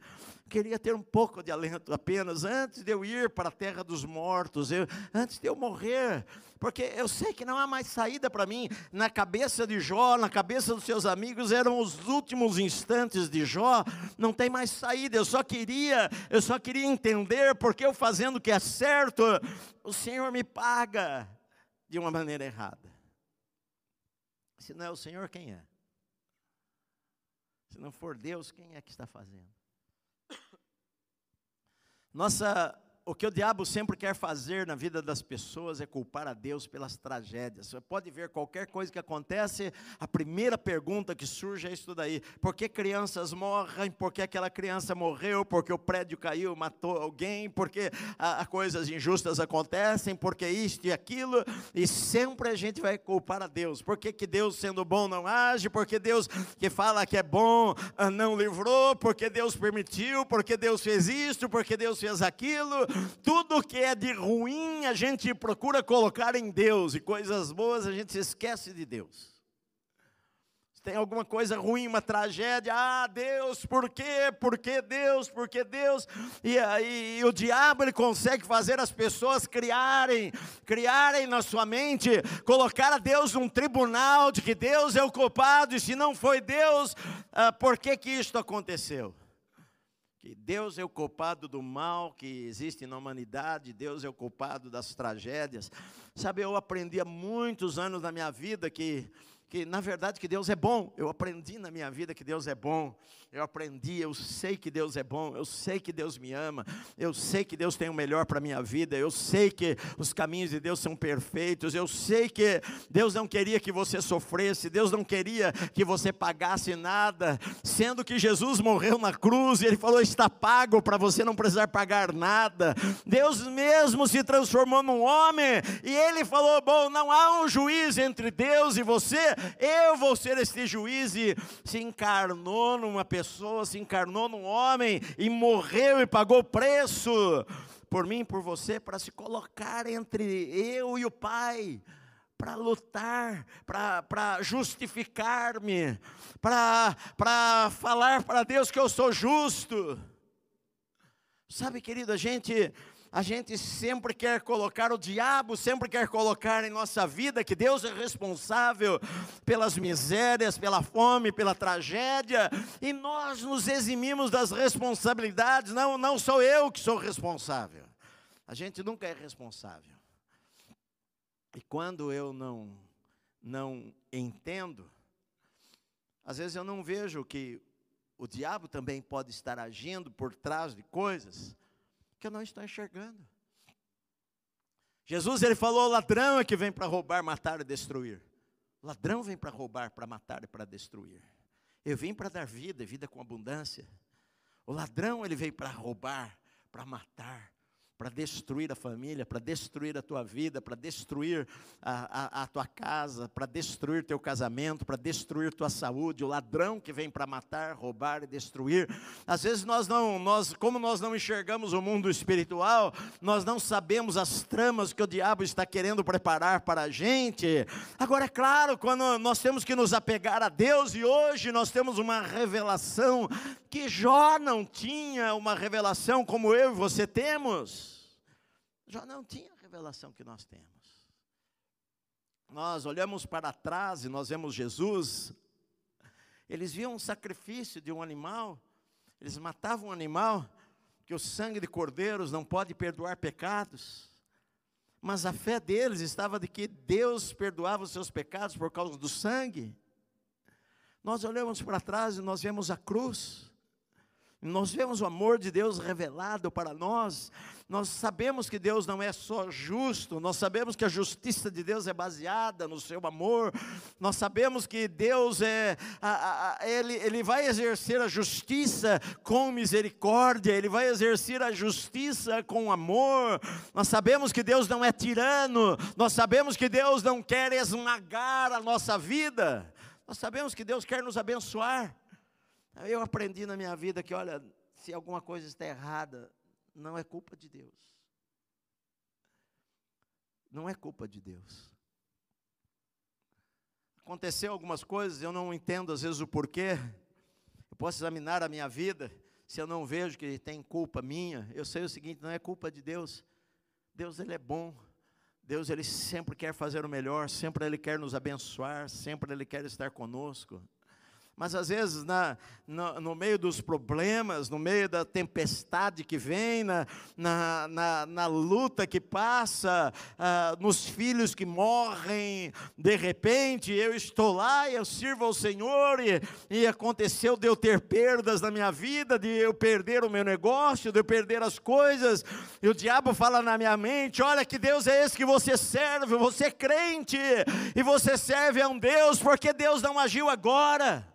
Queria ter um pouco de alento apenas, antes de eu ir para a terra dos mortos, eu, antes de eu morrer, porque eu sei que não há mais saída para mim. Na cabeça de Jó, na cabeça dos seus amigos, eram os últimos instantes de Jó, não tem mais saída. Eu só queria, eu só queria entender porque eu fazendo o que é certo, o Senhor me paga de uma maneira errada. Se não é o Senhor, quem é? Se não for Deus, quem é que está fazendo? Nossa o que o diabo sempre quer fazer na vida das pessoas é culpar a Deus pelas tragédias. Você pode ver qualquer coisa que acontece, a primeira pergunta que surge é isso daí: por que crianças morrem? Por que aquela criança morreu? Porque o prédio caiu, matou alguém? Porque a, a coisas injustas acontecem? Porque isto e aquilo? E sempre a gente vai culpar a Deus. Por que, que Deus, sendo bom, não age? Porque Deus que fala que é bom ah, não livrou? Porque Deus permitiu? Porque Deus fez isto? Porque Deus fez aquilo? Tudo que é de ruim a gente procura colocar em Deus, e coisas boas a gente se esquece de Deus. tem alguma coisa ruim, uma tragédia, ah, Deus, por quê? Por que Deus? Por que Deus? E aí o diabo ele consegue fazer as pessoas criarem, criarem na sua mente, colocar a Deus num tribunal de que Deus é o culpado, e se não foi Deus, ah, por que que isto aconteceu? Que Deus é o culpado do mal que existe na humanidade, Deus é o culpado das tragédias. Sabe, eu aprendi há muitos anos na minha vida que que na verdade que Deus é bom. Eu aprendi na minha vida que Deus é bom. Eu aprendi, eu sei que Deus é bom, eu sei que Deus me ama, eu sei que Deus tem o melhor para a minha vida, eu sei que os caminhos de Deus são perfeitos, eu sei que Deus não queria que você sofresse, Deus não queria que você pagasse nada, sendo que Jesus morreu na cruz e Ele falou: está pago para você não precisar pagar nada. Deus mesmo se transformou num homem e Ele falou: bom, não há um juiz entre Deus e você, eu vou ser este juiz e se encarnou numa pessoa pessoa, se encarnou num homem e morreu e pagou preço por mim, por você, para se colocar entre eu e o Pai para lutar, para justificar-me, para falar para Deus que eu sou justo. Sabe, querido, a gente a gente sempre quer colocar, o diabo sempre quer colocar em nossa vida que Deus é responsável pelas misérias, pela fome, pela tragédia, e nós nos eximimos das responsabilidades. Não, não sou eu que sou responsável. A gente nunca é responsável. E quando eu não não entendo, às vezes eu não vejo que o diabo também pode estar agindo por trás de coisas que eu não estou enxergando. Jesus ele falou: ladrão é que vem para roubar, matar e destruir. Ladrão vem para roubar, para matar e para destruir. Eu vim para dar vida, vida com abundância. O ladrão ele veio para roubar, para matar para destruir a família, para destruir a tua vida, para destruir a, a, a, tua casa, para destruir teu casamento, para destruir tua saúde, o ladrão que vem para matar, roubar e destruir. Às vezes nós não, nós, como nós não enxergamos o mundo espiritual, nós não sabemos as tramas que o diabo está querendo preparar para a gente. Agora, é claro, quando nós temos que nos apegar a Deus, e hoje nós temos uma revelação que Jó não tinha, uma revelação como eu e você temos. Jó não tinha a revelação que nós temos. Nós olhamos para trás e nós vemos Jesus. Eles viam um sacrifício de um animal, eles matavam um animal, que o sangue de cordeiros não pode perdoar pecados. Mas a fé deles estava de que Deus perdoava os seus pecados por causa do sangue. Nós olhamos para trás e nós vemos a cruz. Nós vemos o amor de Deus revelado para nós, nós sabemos que Deus não é só justo, nós sabemos que a justiça de Deus é baseada no seu amor, nós sabemos que Deus é, a, a, ele, ele vai exercer a justiça com misericórdia, ele vai exercer a justiça com amor, nós sabemos que Deus não é tirano, nós sabemos que Deus não quer esmagar a nossa vida, nós sabemos que Deus quer nos abençoar. Eu aprendi na minha vida que, olha, se alguma coisa está errada, não é culpa de Deus. Não é culpa de Deus. Aconteceu algumas coisas, eu não entendo às vezes o porquê. Eu posso examinar a minha vida, se eu não vejo que tem culpa minha, eu sei o seguinte, não é culpa de Deus. Deus ele é bom. Deus ele sempre quer fazer o melhor, sempre ele quer nos abençoar, sempre ele quer estar conosco. Mas às vezes, na, no, no, meio dos problemas, no meio da tempestade que vem, na, na, na, na luta que passa, ah, nos filhos que morrem, de repente eu estou lá e eu sirvo ao Senhor, e, e aconteceu de eu ter perdas na minha vida, de eu perder o meu negócio, de eu perder as coisas, e o diabo fala na minha mente: olha que Deus é esse que você serve, você é crente, e você serve a um Deus, porque Deus não agiu agora.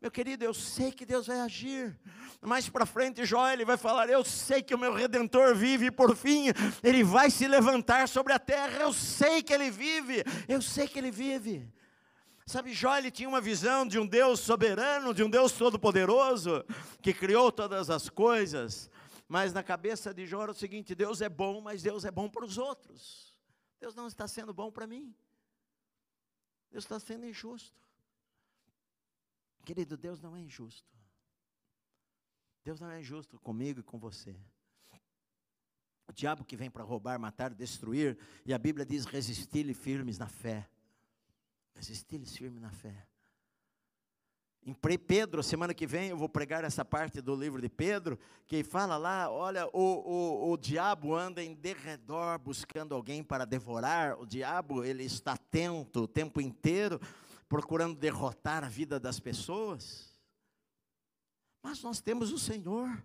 Meu querido, eu sei que Deus vai agir. Mais para frente, Jó, ele vai falar: Eu sei que o meu redentor vive, e por fim, ele vai se levantar sobre a terra. Eu sei que ele vive, eu sei que ele vive. Sabe, Jó ele tinha uma visão de um Deus soberano, de um Deus todo-poderoso, que criou todas as coisas. Mas na cabeça de Jó era o seguinte: Deus é bom, mas Deus é bom para os outros. Deus não está sendo bom para mim. Deus está sendo injusto. Querido, Deus não é injusto. Deus não é injusto comigo e com você. O diabo que vem para roubar, matar, destruir, e a Bíblia diz: resistir-lhe firmes na fé. Resistir-lhes firmes na fé. Em Pedro, semana que vem eu vou pregar essa parte do livro de Pedro, que fala lá, olha, o, o, o diabo anda em derredor buscando alguém para devorar, o diabo ele está atento o tempo inteiro, procurando derrotar a vida das pessoas, mas nós temos o Senhor,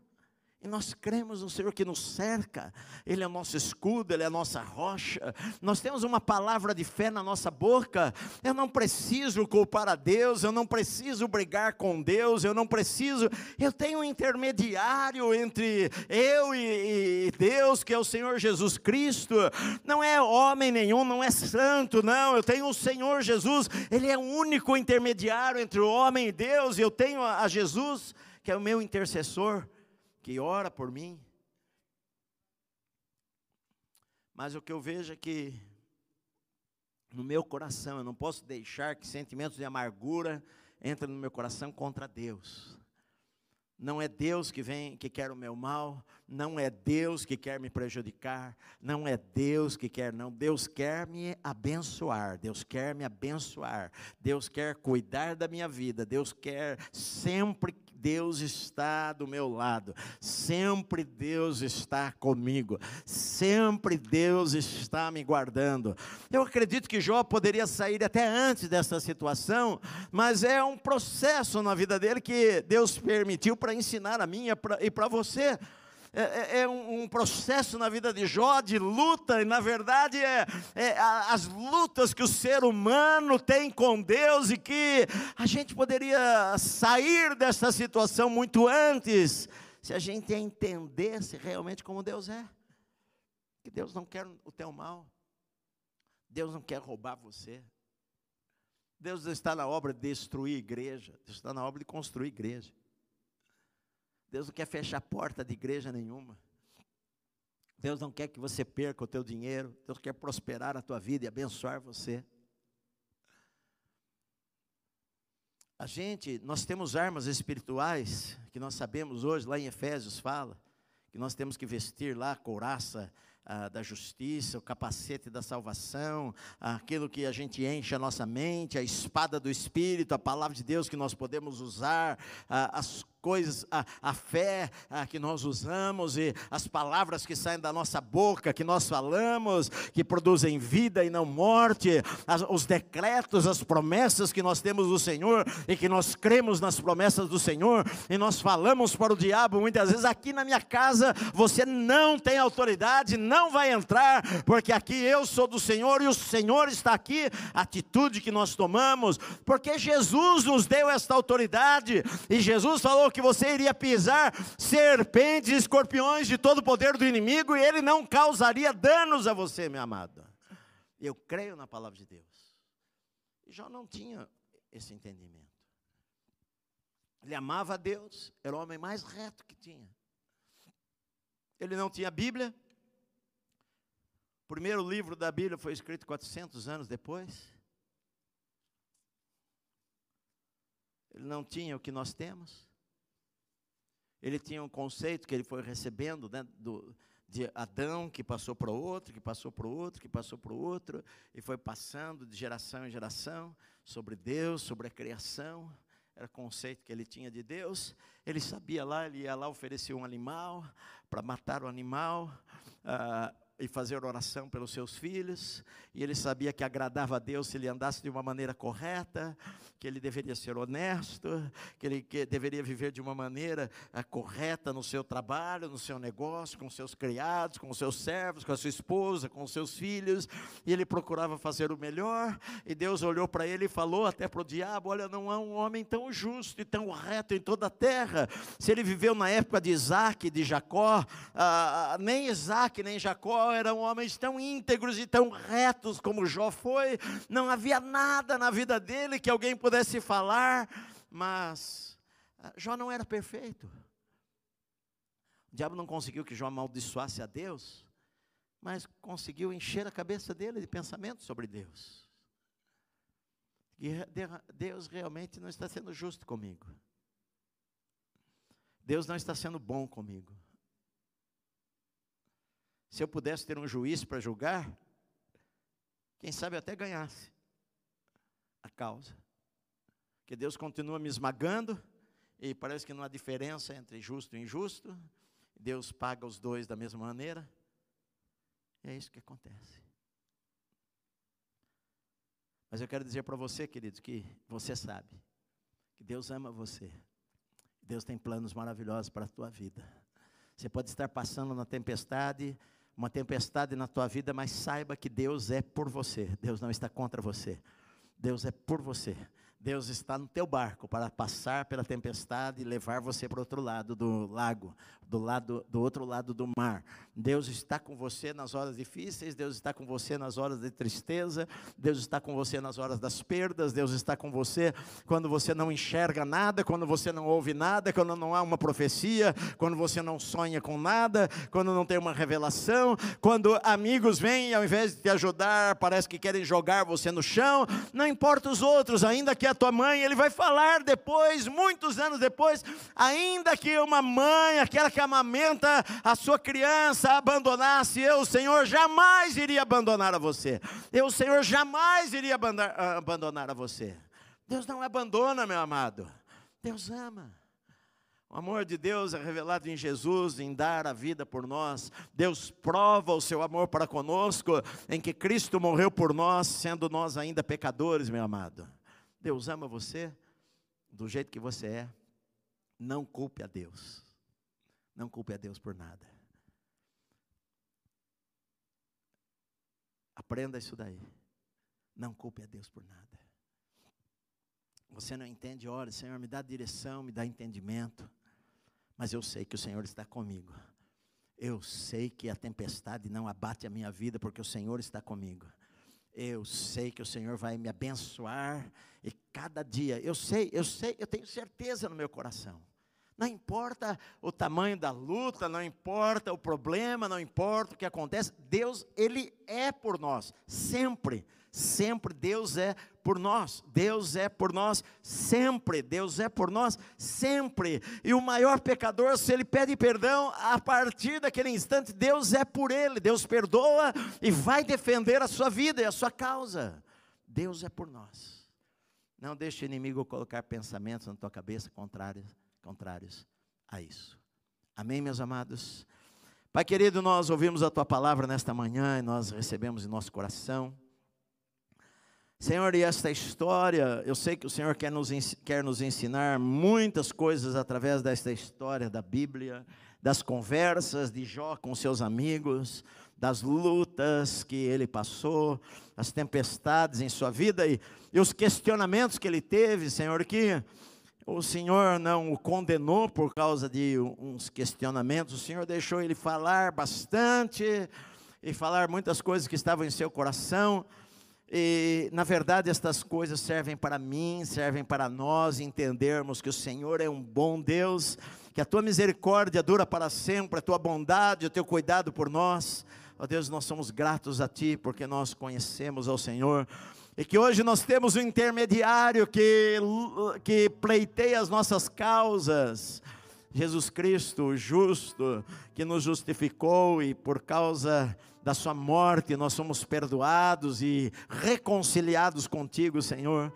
e nós cremos no Senhor que nos cerca, Ele é o nosso escudo, Ele é a nossa rocha. Nós temos uma palavra de fé na nossa boca. Eu não preciso culpar a Deus, eu não preciso brigar com Deus, eu não preciso. Eu tenho um intermediário entre eu e, e Deus, que é o Senhor Jesus Cristo. Não é homem nenhum, não é santo, não. Eu tenho o Senhor Jesus, Ele é o único intermediário entre o homem e Deus, e eu tenho a Jesus, que é o meu intercessor que ora por mim. Mas o que eu vejo é que no meu coração, eu não posso deixar que sentimentos de amargura entrem no meu coração contra Deus. Não é Deus que vem, que quer o meu mal, não é Deus que quer me prejudicar, não é Deus que quer, não. Deus quer me abençoar, Deus quer me abençoar, Deus quer cuidar da minha vida, Deus quer sempre Deus está do meu lado, sempre Deus está comigo, sempre Deus está me guardando. Eu acredito que Jó poderia sair até antes dessa situação, mas é um processo na vida dele que Deus permitiu para ensinar a mim e para você. É, é, é um, processo na vida de Jó de luta, e na verdade é, é, as lutas que o ser humano tem com Deus e que a gente poderia sair dessa situação muito antes, se a gente entendesse realmente como Deus é. Que Deus não quer o teu mal, Deus não quer roubar você. Deus está na obra de destruir igreja, Deus está na obra de construir igreja. Deus não quer fechar porta de igreja nenhuma. Deus não quer que você perca o teu dinheiro. Deus quer prosperar a tua vida e abençoar você. A gente, nós temos armas espirituais que nós sabemos hoje, lá em Efésios fala, que nós temos que vestir lá a couraça da justiça, o capacete da salvação, aquilo que a gente enche a nossa mente, a espada do Espírito, a palavra de Deus que nós podemos usar, ah, as coisas, a, a fé a, que nós usamos e as palavras que saem da nossa boca, que nós falamos, que produzem vida e não morte, as, os decretos, as promessas que nós temos do Senhor e que nós cremos nas promessas do Senhor e nós falamos para o diabo muitas vezes: aqui na minha casa você não tem autoridade, não vai entrar, porque aqui eu sou do Senhor e o Senhor está aqui. Atitude que nós tomamos, porque Jesus nos deu esta autoridade e Jesus falou que você iria pisar serpentes e escorpiões de todo o poder do inimigo e ele não causaria danos a você, minha amada. Eu creio na palavra de Deus. E Jó não tinha esse entendimento. Ele amava a Deus, era o homem mais reto que tinha. Ele não tinha Bíblia. O primeiro livro da Bíblia foi escrito 400 anos depois. Ele não tinha o que nós temos. Ele tinha um conceito que ele foi recebendo né, do, de Adão, que passou para o outro, que passou para o outro, que passou para o outro, e foi passando de geração em geração sobre Deus, sobre a criação. Era o conceito que ele tinha de Deus. Ele sabia lá, ele ia lá oferecer um animal para matar o animal. Ah, e fazer oração pelos seus filhos, e ele sabia que agradava a Deus se ele andasse de uma maneira correta, que ele deveria ser honesto, que ele que deveria viver de uma maneira uh, correta no seu trabalho, no seu negócio, com seus criados, com seus servos, com a sua esposa, com seus filhos, e ele procurava fazer o melhor, e Deus olhou para ele e falou até para o diabo: Olha, não há um homem tão justo e tão reto em toda a terra. Se ele viveu na época de Isaac de Jacó, uh, nem Isaac nem Jacó eram homens tão íntegros e tão retos como Jó foi, não havia nada na vida dele que alguém pudesse falar, mas ah, Jó não era perfeito. O diabo não conseguiu que Jó amaldiçoasse a Deus, mas conseguiu encher a cabeça dele de pensamentos sobre Deus. que Deus realmente não está sendo justo comigo. Deus não está sendo bom comigo. Se eu pudesse ter um juiz para julgar, quem sabe até ganhasse a causa. Que Deus continua me esmagando e parece que não há diferença entre justo e injusto. Deus paga os dois da mesma maneira. E é isso que acontece. Mas eu quero dizer para você, queridos, que você sabe que Deus ama você. Deus tem planos maravilhosos para a tua vida. Você pode estar passando na tempestade, uma tempestade na tua vida, mas saiba que Deus é por você. Deus não está contra você. Deus é por você. Deus está no teu barco para passar pela tempestade e levar você para outro lado do lago, do lado do outro lado do mar. Deus está com você nas horas difíceis, Deus está com você nas horas de tristeza, Deus está com você nas horas das perdas, Deus está com você quando você não enxerga nada, quando você não ouve nada, quando não há uma profecia, quando você não sonha com nada, quando não tem uma revelação, quando amigos vêm e ao invés de te ajudar, parece que querem jogar você no chão, não importa os outros, ainda que a tua mãe, ele vai falar depois, muitos anos depois, ainda que uma mãe, aquela que amamenta a sua criança, abandonasse, eu, o Senhor, jamais iria abandonar a você. Eu, o Senhor, jamais iria abandonar a você. Deus não abandona, meu amado. Deus ama. O amor de Deus é revelado em Jesus, em dar a vida por nós. Deus prova o seu amor para conosco, em que Cristo morreu por nós, sendo nós ainda pecadores, meu amado. Deus ama você do jeito que você é. Não culpe a Deus. Não culpe a Deus por nada. Aprenda isso daí. Não culpe a Deus por nada. Você não entende, olha, Senhor, me dá direção, me dá entendimento. Mas eu sei que o Senhor está comigo. Eu sei que a tempestade não abate a minha vida, porque o Senhor está comigo. Eu sei que o Senhor vai me abençoar e cada dia, eu sei, eu sei, eu tenho certeza no meu coração. Não importa o tamanho da luta, não importa o problema, não importa o que acontece, Deus, Ele é por nós, sempre. Sempre Deus é por nós, Deus é por nós sempre, Deus é por nós sempre. E o maior pecador, se ele pede perdão, a partir daquele instante, Deus é por ele, Deus perdoa e vai defender a sua vida e a sua causa. Deus é por nós. Não deixe o inimigo colocar pensamentos na tua cabeça contrários, contrários a isso. Amém, meus amados? Pai querido, nós ouvimos a tua palavra nesta manhã e nós recebemos em nosso coração. Senhor, e esta história, eu sei que o Senhor quer nos, quer nos ensinar muitas coisas através desta história da Bíblia, das conversas de Jó com seus amigos, das lutas que ele passou, as tempestades em sua vida e, e os questionamentos que ele teve, Senhor, que o Senhor não o condenou por causa de uns questionamentos, o Senhor deixou ele falar bastante e falar muitas coisas que estavam em seu coração e, na verdade, estas coisas servem para mim, servem para nós entendermos que o Senhor é um bom Deus, que a tua misericórdia dura para sempre, a tua bondade, o teu cuidado por nós. Ó oh, Deus, nós somos gratos a Ti porque nós conhecemos ao Senhor. E que hoje nós temos um intermediário que, que pleiteia as nossas causas. Jesus Cristo, o justo, que nos justificou e por causa da sua morte, nós somos perdoados e reconciliados contigo, Senhor.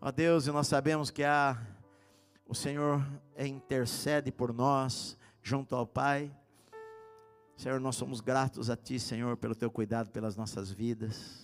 Ó Deus, e nós sabemos que há, o Senhor intercede por nós, junto ao Pai. Senhor, nós somos gratos a Ti, Senhor, pelo Teu cuidado pelas nossas vidas,